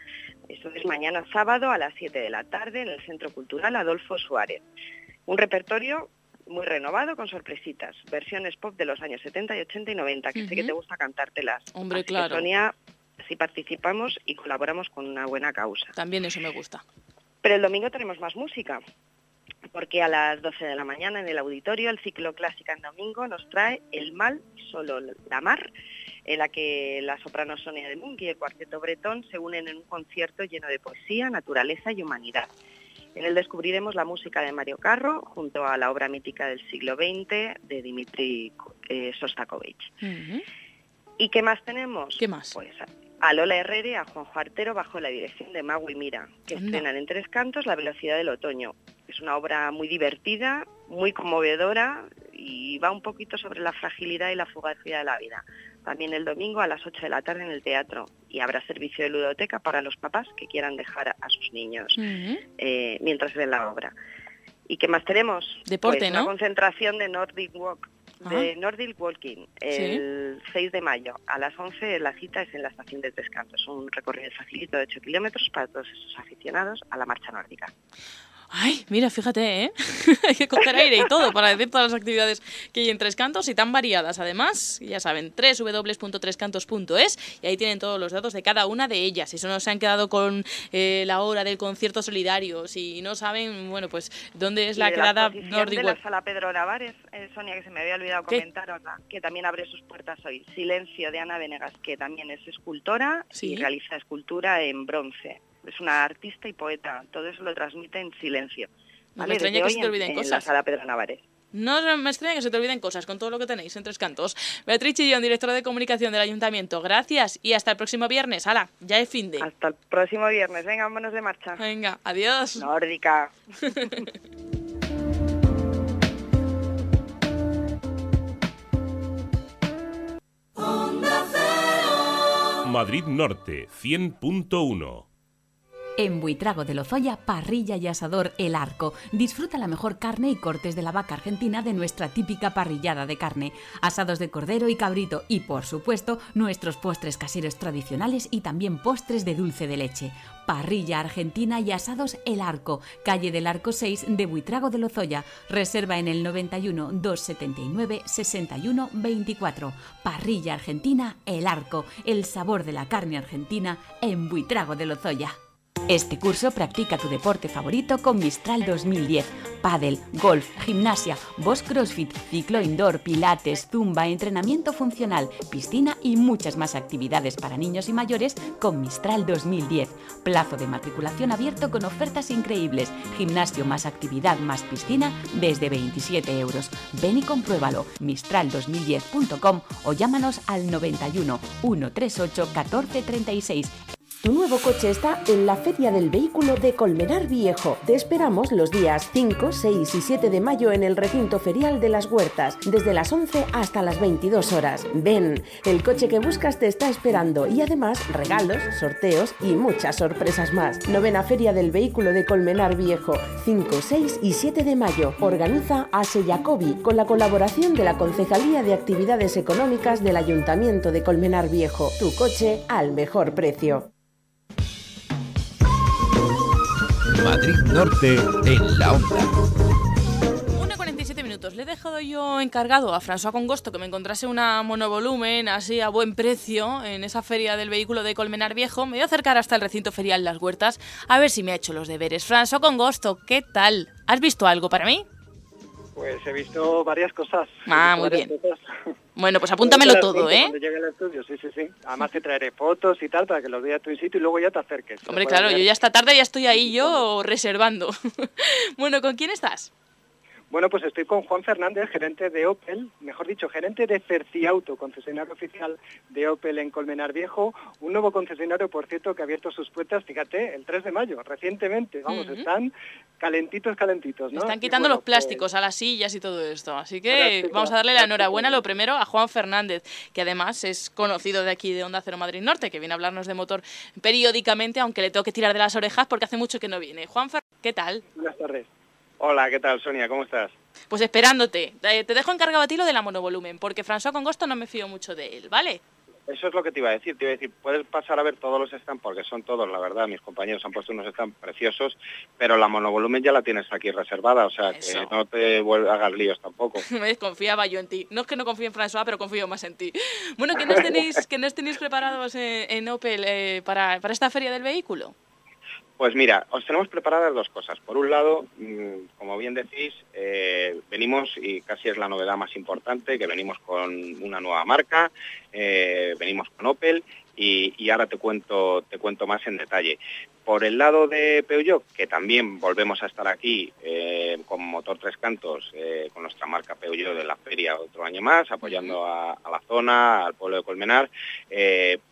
Eso es mañana sábado a las 7 de la tarde en el Centro Cultural Adolfo Suárez. Un repertorio muy renovado con sorpresitas, versiones pop de los años 70 y 80 y 90, que sé que te gusta cantártelas. Hombre, Así claro. Sonia, si participamos y colaboramos con una buena causa. También eso me gusta. Pero el domingo tenemos más música, porque a las 12 de la mañana en el auditorio el ciclo Clásica en Domingo nos trae El mal, solo la mar, en la que la soprano Sonia de Munch y el cuarteto Bretón se unen en un concierto lleno de poesía, naturaleza y humanidad. En él descubriremos la música de Mario Carro junto a la obra mítica del siglo XX de Dimitri eh, Sostakovich. ¿Y qué más tenemos? ¿Qué más? Pues a Lola Herrera y a Juanjo Artero bajo la dirección de Magui Mira, que estrenan en tres cantos La velocidad del otoño. Es una obra muy divertida, muy conmovedora y va un poquito sobre la fragilidad y la fugacidad de la vida. También el domingo a las 8 de la tarde en el teatro y habrá servicio de ludoteca para los papás que quieran dejar a sus niños eh, mientras ven la obra. ¿Y qué más tenemos? Deporte, pues ¿no? Una concentración de Nordic Walk de Ajá. Nordic Walking el 6 de mayo. A las 11 la cita es en la estación de Tres Cantos, un recorrido facilito de 8 kilómetros para todos esos aficionados a la marcha nórdica. Ay, mira, fíjate, ¿eh? (laughs) hay que coger aire y todo para decir todas las actividades que hay en Tres Cantos y tan variadas. Además, ya saben, www.trescantos.es y ahí tienen todos los datos de cada una de ellas. Si solo se han quedado con eh, la hora del concierto solidario, si no saben, bueno, pues dónde es la quedada Nordic de la sala Pedro Navares, eh, Sonia, que se me había olvidado ¿Qué? comentarosla, que también abre sus puertas hoy. Silencio de Ana Venegas, que también es escultora Sí. y realiza escultura en bronce. Es una artista y poeta. Todo eso lo transmite en silencio. No me extraña que se te en- olviden en la cosas. sala Pedro Navares. No me extraña que se te olviden cosas con todo lo que tenéis en Tres Cantos. Beatriz Chillón, directora de comunicación del Ayuntamiento, gracias y hasta el próximo viernes. ¡Hala! Ya es fin de. Hasta el próximo viernes. Venga, vámonos de marcha. Venga, adiós. Nórdica. (laughs) Madrid Norte 100.1 En Buitrago de Lozoya, parrilla y asador El Arco. Disfruta la mejor carne y cortes de la vaca argentina de nuestra típica parrillada de carne, asados de cordero y cabrito y, por supuesto, nuestros postres caseros tradicionales y también postres de dulce de leche. Parrilla argentina y asados El Arco, calle del Arco 6 de Buitrago de Lozoya. Reserva en el 91 279 61 24. Parrilla argentina El Arco, el sabor de la carne argentina en Buitrago de Lozoya. Este curso practica tu deporte favorito con Mistral 2010. Pádel, golf, gimnasia, boss crossfit, ciclo indoor, pilates, zumba, entrenamiento funcional, piscina y muchas más actividades para niños y mayores con Mistral 2010. Plazo de matriculación abierto con ofertas increíbles. Gimnasio más actividad más piscina desde 27 euros. Ven y compruébalo. Mistral2010.com o llámanos al 91 138 1436. Tu nuevo coche está en la Feria del Vehículo de Colmenar Viejo. Te esperamos los días 5, 6 y 7 de mayo en el recinto ferial de las Huertas, desde las 11 hasta las 22 horas. Ven, el coche que buscas te está esperando y además regalos, sorteos y muchas sorpresas más. Novena Feria del Vehículo de Colmenar Viejo, 5, 6 y 7 de mayo. Organiza Ase Jacobi con la colaboración de la Concejalía de Actividades Económicas del Ayuntamiento de Colmenar Viejo. Tu coche al mejor precio. Madrid Norte en la onda. 1.47 minutos. Le he dejado yo encargado a François Congosto que me encontrase una monovolumen así a buen precio en esa feria del vehículo de Colmenar Viejo. Me voy a acercar hasta el recinto ferial Las Huertas a ver si me ha hecho los deberes. François Congosto, ¿qué tal? ¿Has visto algo para mí? Pues he visto varias cosas. Ah, muy bien. cosas. Bueno, pues apúntamelo todo, ¿eh? Cuando llegue al estudio, sí, sí, sí. Además te traeré fotos y tal para que los veas tú in situ y luego ya te acerques. Hombre, claro, ver. yo ya esta tarde ya estoy ahí yo reservando. (laughs) bueno, ¿con quién estás? Bueno, pues estoy con Juan Fernández, gerente de Opel, mejor dicho, gerente de Cerciauto, concesionario oficial de Opel en Colmenar Viejo, un nuevo concesionario, por cierto, que ha abierto sus puertas, fíjate, el 3 de mayo, recientemente, vamos, están calentitos, calentitos, ¿no? Están quitando bueno, los plásticos a las sillas y todo esto. Así que vamos a darle la enhorabuena lo primero a Juan Fernández, que además es conocido de aquí de Onda Cero Madrid Norte, que viene a hablarnos de motor periódicamente, aunque le tengo que tirar de las orejas porque hace mucho que no viene. Juan Fernández, ¿qué tal? Buenas tardes. Hola, ¿qué tal, Sonia? ¿Cómo estás? Pues esperándote. Eh, Te dejo encargado a ti lo de la monovolumen, porque François Congosto no me fío mucho de él, ¿vale? Eso es lo que te iba a decir. Te iba a decir, puedes pasar a ver todos los stands, porque son todos, la verdad. Mis compañeros han puesto unos stands preciosos, pero la monovolumen ya la tienes aquí reservada, o sea, Eso. que no te hagas líos tampoco. (laughs) Me desconfiaba yo en ti. No es que no confíe en François, pero confío más en ti. Bueno, ¿qué nos tenéis, qué nos tenéis preparados en, en Opel eh, para, para esta feria del vehículo? Pues mira, os tenemos preparadas dos cosas. Por un lado, mm, como bien decís, eh, venimos, y casi es la novedad más importante, que venimos con una nueva marca, eh, venimos con Opel, y, y ahora te cuento, te cuento más en detalle. por el lado de Peugeot, que también volvemos a estar aquí eh, con motor tres cantos, con nuestra marca Peugeot de la feria otro año más, apoyando a, a la zona, al pueblo de Colmenar,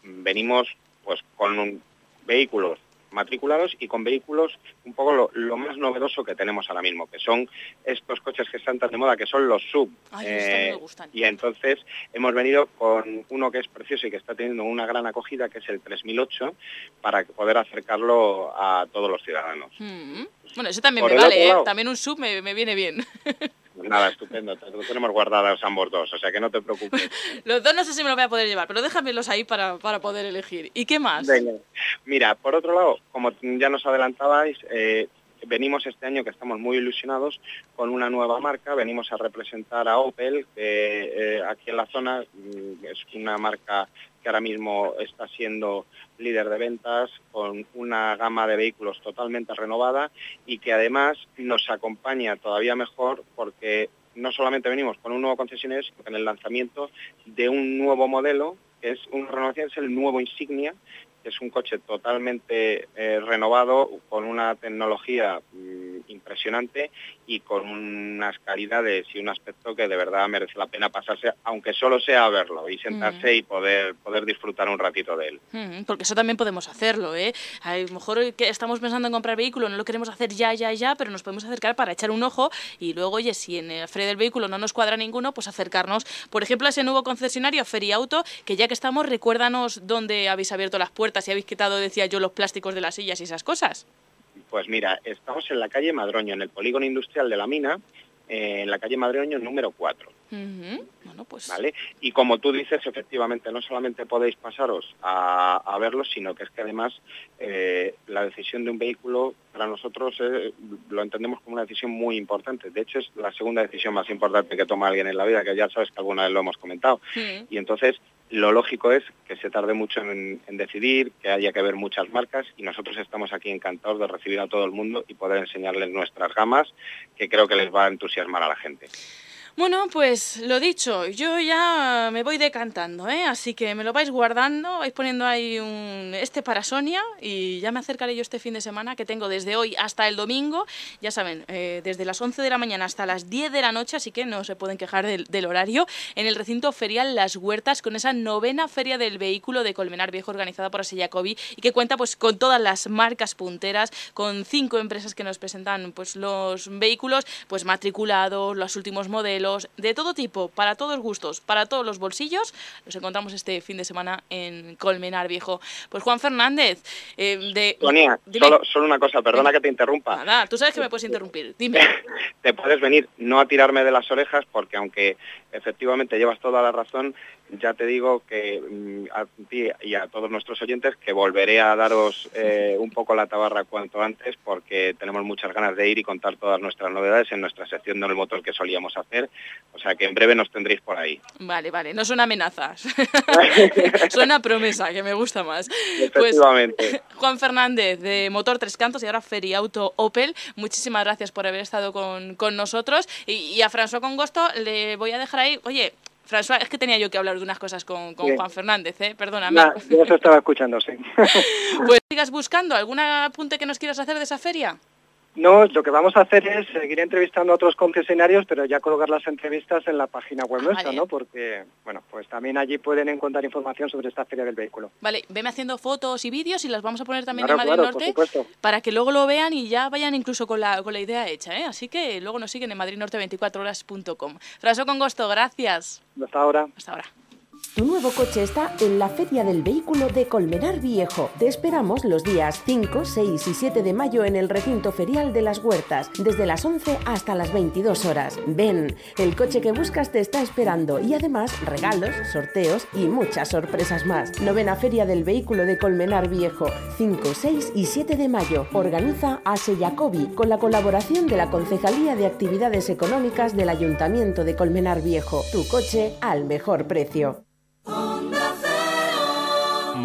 venimos pues con vehículos matriculados y con vehículos un poco lo, lo, más novedoso que tenemos ahora mismo, que son estos coches que están tan de moda, que son los sub. Ay, eh, me gustan. Y entonces hemos venido con uno que es precioso y que está teniendo una gran acogida, que es el 3008, para poder acercarlo a todos los ciudadanos. Mm -hmm. Bueno, eso también Por me vale, ¿eh? También un sub me, me viene bien. (laughs) Nada, estupendo, lo tenemos guardados ambos dos, o sea que no te preocupes. (laughs) los dos no sé si me los voy a poder llevar, pero déjamelos ahí para, para poder elegir. ¿Y qué más? Venga. Mira, por otro lado, como ya nos adelantabais, eh, venimos este año que estamos muy ilusionados con una nueva marca, venimos a representar a Opel, que eh, aquí en la zona mm, es una marca que ahora mismo está siendo líder de ventas con una gama de vehículos totalmente renovada y que además nos acompaña todavía mejor porque no solamente venimos con un nuevo concesionario, sino con el lanzamiento de un nuevo modelo, que es una renovación, es el nuevo Insignia, es un coche totalmente eh, renovado, con una tecnología mmm, impresionante y con unas calidades y un aspecto que de verdad merece la pena pasarse, aunque solo sea a verlo y sentarse mm. y poder, poder disfrutar un ratito de él. Mm, porque eso también podemos hacerlo, ¿eh? A lo mejor que estamos pensando en comprar vehículo, no lo queremos hacer ya, ya, ya, pero nos podemos acercar para echar un ojo y luego, oye, si en el feria del vehículo no nos cuadra ninguno, pues acercarnos, por ejemplo, a ese nuevo concesionario, Feria Auto, que ya que estamos, recuérdanos dónde habéis abierto las puertas y habéis quitado, decía yo, los plásticos de las sillas y esas cosas. Pues mira, estamos en la calle Madroño, en el polígono industrial de la mina, eh, en la calle Madroño número 4. Uh -huh. bueno, pues... ¿Vale? Y como tú dices, efectivamente, no solamente podéis pasaros a, a verlos, sino que es que además eh, la decisión de un vehículo para nosotros eh, lo entendemos como una decisión muy importante. De hecho, es la segunda decisión más importante que toma alguien en la vida, que ya sabes que alguna vez lo hemos comentado. Y entonces lo lógico es que se tarde mucho en, decidir, que haya que ver muchas marcas y nosotros estamos aquí encantados de recibir a todo el mundo y poder enseñarles nuestras gamas, que creo que les va a entusiasmar a la gente. Bueno, pues lo dicho, yo ya me voy decantando, ¿eh? así que me lo vais guardando, vais poniendo ahí un este para Sonia y ya me acercaré yo este fin de semana que tengo desde hoy hasta el domingo, ya saben, eh, desde las 11 de la mañana hasta las 10 de la noche, así que no se pueden quejar del, horario, en el recinto ferial Las Huertas con esa novena feria del vehículo de Colmenar Viejo organizada por Jacobi y que cuenta pues con todas las marcas punteras, con cinco empresas que nos presentan pues los vehículos pues matriculados, los últimos modelos, de todo tipo, para todos gustos, para todos los bolsillos. Nos encontramos este fin de semana en Colmenar Viejo. Pues Juan Fernández, eh, de... Sonia, solo, solo, una cosa, perdona que te interrumpa. Nada, tú sabes que me puedes interrumpir, (laughs) dime. te puedes venir, no a tirarme de las orejas, porque aunque efectivamente llevas toda la razón, ya te digo que mm, a ti y a todos nuestros oyentes que volveré a daros eh, un poco la tabarra cuanto antes porque tenemos muchas ganas de ir y contar todas nuestras novedades en nuestra sección del motor que solíamos hacer. O sea que en breve nos tendréis por ahí. Vale, vale, no son amenazas. (laughs) Suena promesa, que me gusta más. Efectivamente. Pues, (laughs) Juan Fernández de Motor Tres Cantos y ahora Feriauto Opel, muchísimas gracias por haber estado con, con nosotros. Y, y a François Congosto le voy a dejar ahí, oye, François, es que tenía yo que hablar de unas cosas con, con Juan Fernández, ¿eh? Perdóname. Nah, yo eso estaba escuchando, sí. (laughs) (laughs) pues sigas buscando. ¿Algún apunte que nos quieras hacer de esa feria? No, lo que vamos a hacer es seguir entrevistando a otros concesionarios, pero ya colocar las entrevistas en la página web Ah, nuestra, vale. ¿no? Porque, bueno, pues también allí pueden encontrar información sobre esta feria del vehículo. Vale, veme haciendo fotos y vídeos y las vamos a poner también Claro, en Madrid claro, por Norte supuesto. para que luego lo vean y ya vayan incluso con la, con la idea hecha, ¿eh? Así que luego nos siguen en madridnorte24horas.com. Fraso con gusto, gracias. Hasta ahora. Hasta ahora. Tu nuevo coche está en la Feria del Vehículo de Colmenar Viejo. Te esperamos los días 5, 6 y 7 de mayo en el recinto ferial de las Huertas, desde las 11 hasta las 22 horas. Ven, el coche que buscas te está esperando y además regalos, sorteos y muchas sorpresas más. Novena Feria del Vehículo de Colmenar Viejo, 5, 6 y 7 de mayo. Organiza Ase Jacobi con la colaboración de la Concejalía de Actividades Económicas del Ayuntamiento de Colmenar Viejo. Tu coche al mejor precio. Oh, On the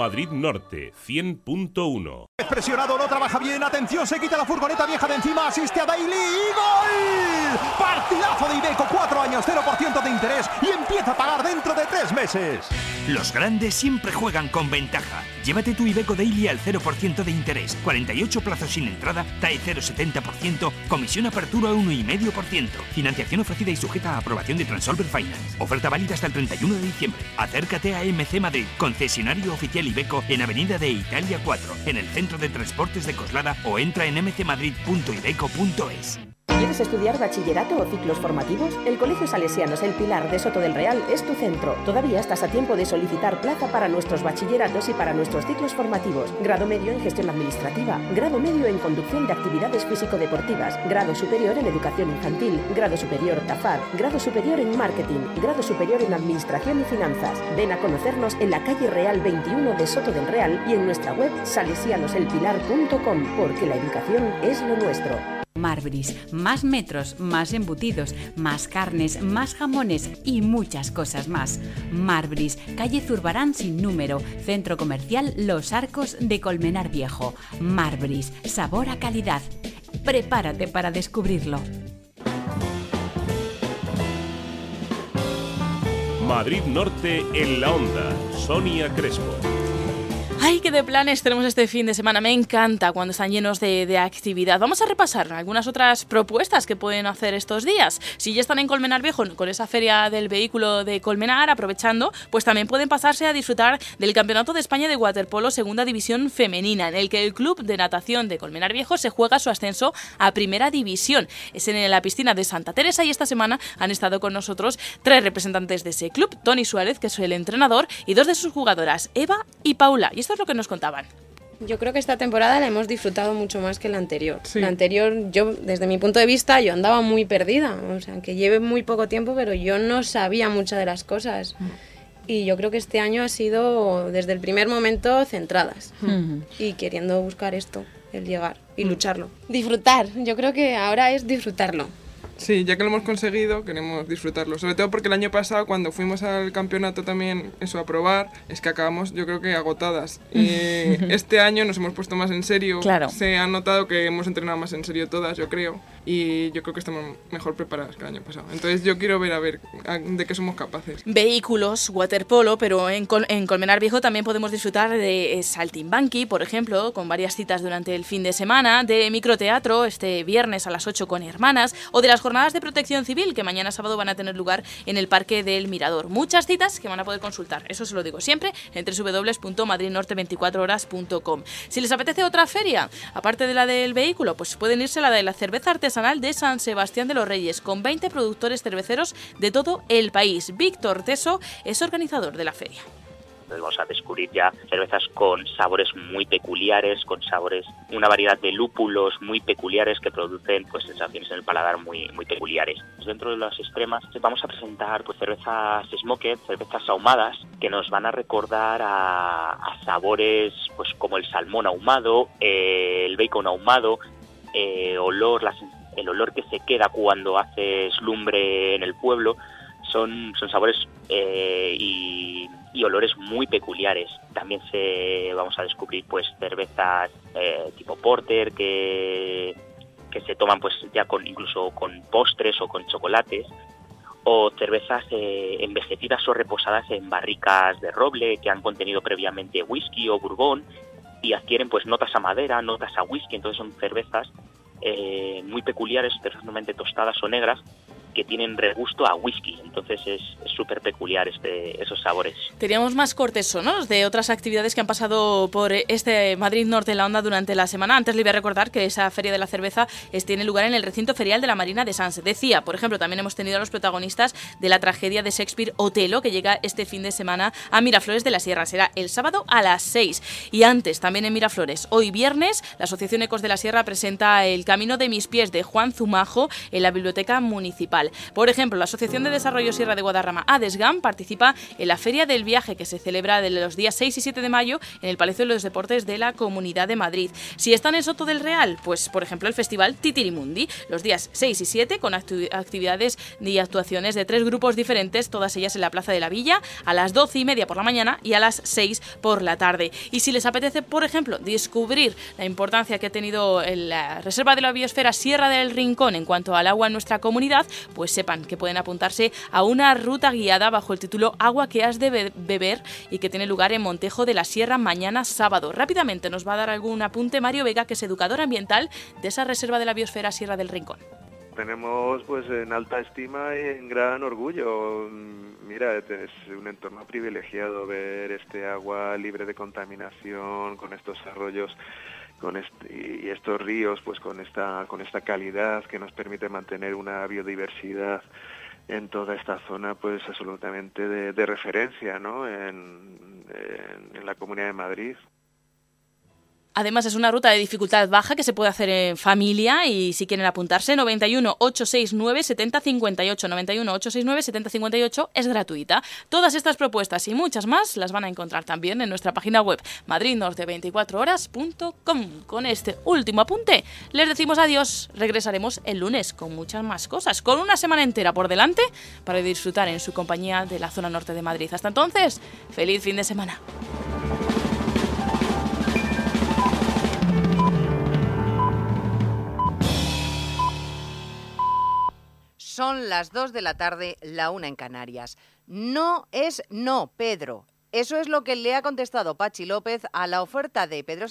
Madrid Norte 100.1. Presionado, no trabaja bien. Atención, se quita la furgoneta vieja de encima. Asiste a Daily y gol. Partidazo de Ibeco, cuatro años, 0% de interés y empieza a pagar dentro de tres meses. Los grandes siempre juegan con ventaja. Llévate tu Ibeco Daily al 0% de interés, 48 plazos sin entrada, TAE 0,70%, comisión apertura 1,5%. Financiación ofrecida y sujeta a aprobación de Transolver Finance. Oferta válida hasta el 31 de diciembre. Acércate a MC Madrid, concesionario oficial Ibeco en Avenida de Italia 4, en el Centro de Transportes de Coslada o entra en mcmadrid.ibeco.es. ¿Quieres estudiar bachillerato o ciclos formativos? El Colegio Salesianos El Pilar de Soto del Real es tu centro. Todavía estás a tiempo de solicitar plaza para nuestros bachilleratos y para nuestros ciclos formativos. Grado medio en gestión administrativa, grado medio en conducción de actividades físico-deportivas, grado superior en educación infantil, grado superior TAFAR, grado superior en marketing, grado superior en administración y finanzas. Ven a conocernos en la calle Real 21 de Soto del Real y en nuestra web salesianoselpilar.com, porque la educación es lo nuestro. Marbris, más metros, más embutidos, más carnes, más jamones y muchas cosas más. Marbris, calle Zurbarán sin número, centro comercial Los Arcos de Colmenar Viejo. Marbris, sabor a calidad. Prepárate para descubrirlo. Madrid Norte en la onda. Sonia Crespo. Ay, qué de planes tenemos este fin de semana. Me encanta cuando están llenos de, actividad. Vamos a repasar algunas otras propuestas que pueden hacer estos días. Si ya están en Colmenar Viejo con esa feria del vehículo de Colmenar, aprovechando, pues también pueden pasarse a disfrutar del Campeonato de España de Waterpolo Segunda División Femenina, en el que el Club de Natación de Colmenar Viejo se juega su ascenso a Primera División. Es en la piscina de Santa Teresa y esta semana han estado con nosotros tres representantes de ese club, Tony Suárez, que es el entrenador, y dos de sus jugadoras, Eva y Paula. Lo que nos contaban. Yo creo que esta temporada la hemos disfrutado mucho más que la anterior. La anterior, yo, desde mi punto de vista, yo andaba muy perdida. O sea, que lleve muy poco tiempo, pero yo no sabía muchas de las cosas. Mm. Y yo creo que este año ha sido, desde el primer momento, centradas. Mm. Y queriendo buscar esto, el llegar y mm. lucharlo. Disfrutar, yo creo que ahora es disfrutarlo. Sí, ya que lo hemos conseguido, queremos disfrutarlo. Sobre todo porque el año pasado, cuando fuimos al campeonato también, eso, a probar, es que acabamos, yo creo que agotadas. (laughs) Este año nos hemos puesto más en serio. Claro. Se ha notado que hemos entrenado más en serio todas, yo creo. Y yo creo que estamos mejor preparadas que el año pasado. Entonces yo quiero ver a ver de qué somos capaces. Vehículos, waterpolo, pero en, en Colmenar Viejo también podemos disfrutar de eh, saltimbanqui, por ejemplo, con varias citas durante el fin de semana, de microteatro este viernes a las 8 con hermanas, o de las jornadas de protección civil que mañana sábado van a tener lugar en el Parque del Mirador. Muchas citas que van a poder consultar, eso se lo digo siempre, en www.madridnorte24horas.com. Si les apetece otra feria, aparte de la del vehículo, pues pueden irse a la de la cerveza artesanal de San Sebastián de los Reyes, con 20 productores cerveceros de todo el país. Víctor Teso es organizador de la feria vamos a descubrir ya cervezas con sabores muy peculiares, con sabores, una variedad de lúpulos muy peculiares que producen pues sensaciones en el paladar muy, muy peculiares. Dentro de las extremas vamos a presentar pues cervezas smoked, cervezas ahumadas, que nos van a recordar a, sabores pues como el salmón ahumado, eh, el bacon ahumado, eh, olor, el olor que se queda cuando haces lumbre en el pueblo, son, son sabores eh, y y olores muy peculiares. También se vamos a descubrir pues cervezas eh, tipo porter que, que se toman pues ya con incluso con postres o con chocolates o cervezas eh, envejecidas o reposadas en barricas de roble que han contenido previamente whisky o bourbon y adquieren pues notas a madera, notas a whisky, entonces son cervezas eh, muy peculiares, perfectamente tostadas o negras, que tienen regusto a whisky, entonces es súper peculiar este, esos sabores. Teníamos más cortes sonos de otras actividades que han pasado por este Madrid Norte en la Onda durante la semana. Antes le voy a recordar que esa Feria de la Cerveza tiene lugar en el recinto ferial de la Marina de Sanse. Decía, por ejemplo, también hemos tenido a los protagonistas de la tragedia de Shakespeare Otelo, que llega este fin de semana a Miraflores de la Sierra. Será el sábado a las 6. Y antes, también en Miraflores, hoy viernes, la Asociación Ecos de la Sierra presenta El Camino de mis pies de Juan Zumajo en la Biblioteca Municipal. Por ejemplo, la Asociación de Desarrollo Sierra de Guadarrama, ADESGAM, participa en la Feria del Viaje que se celebra de los días 6 y 7 de mayo en el Palacio de los Deportes de la Comunidad de Madrid. Si están en Soto del Real, pues por ejemplo el Festival Titirimundi, los días 6 y 7 con actividades y actuaciones de tres grupos diferentes, todas ellas en la Plaza de la Villa, a las 12 y media por la mañana y a las 6 por la tarde. Y si les apetece, por ejemplo, descubrir la importancia que ha tenido la Reserva de la Biosfera Sierra del Rincón en cuanto al agua en nuestra comunidad, pues sepan que pueden apuntarse a una ruta guiada bajo el título Agua que has de beber y que tiene lugar en Montejo de la Sierra mañana sábado. Rápidamente nos va a dar algún apunte Mario Vega, que es educador ambiental de esa Reserva de la Biosfera Sierra del Rincón tenemos pues en alta estima y en gran orgullo. Mira, es un entorno privilegiado ver este agua libre de contaminación, con estos arroyos con y estos ríos pues con esta con esta calidad que nos permite mantener una biodiversidad en toda esta zona pues absolutamente de, referencia ¿no? en, en la Comunidad de Madrid. Además es una ruta de dificultad baja que se puede hacer en familia y si quieren apuntarse 91 869 7058 91 869 7058 es gratuita. Todas estas propuestas y muchas más las van a encontrar también en nuestra página web madridnorte24horas.com. Con este último apunte les decimos adiós. Regresaremos el lunes con muchas más cosas, con una semana entera por delante para disfrutar en su compañía de la zona norte de Madrid. Hasta entonces, feliz fin de semana. Son las 2 de la tarde, la una en Canarias. No es no, Pedro. Eso es lo que le ha contestado Pachi López a la oferta de Pedro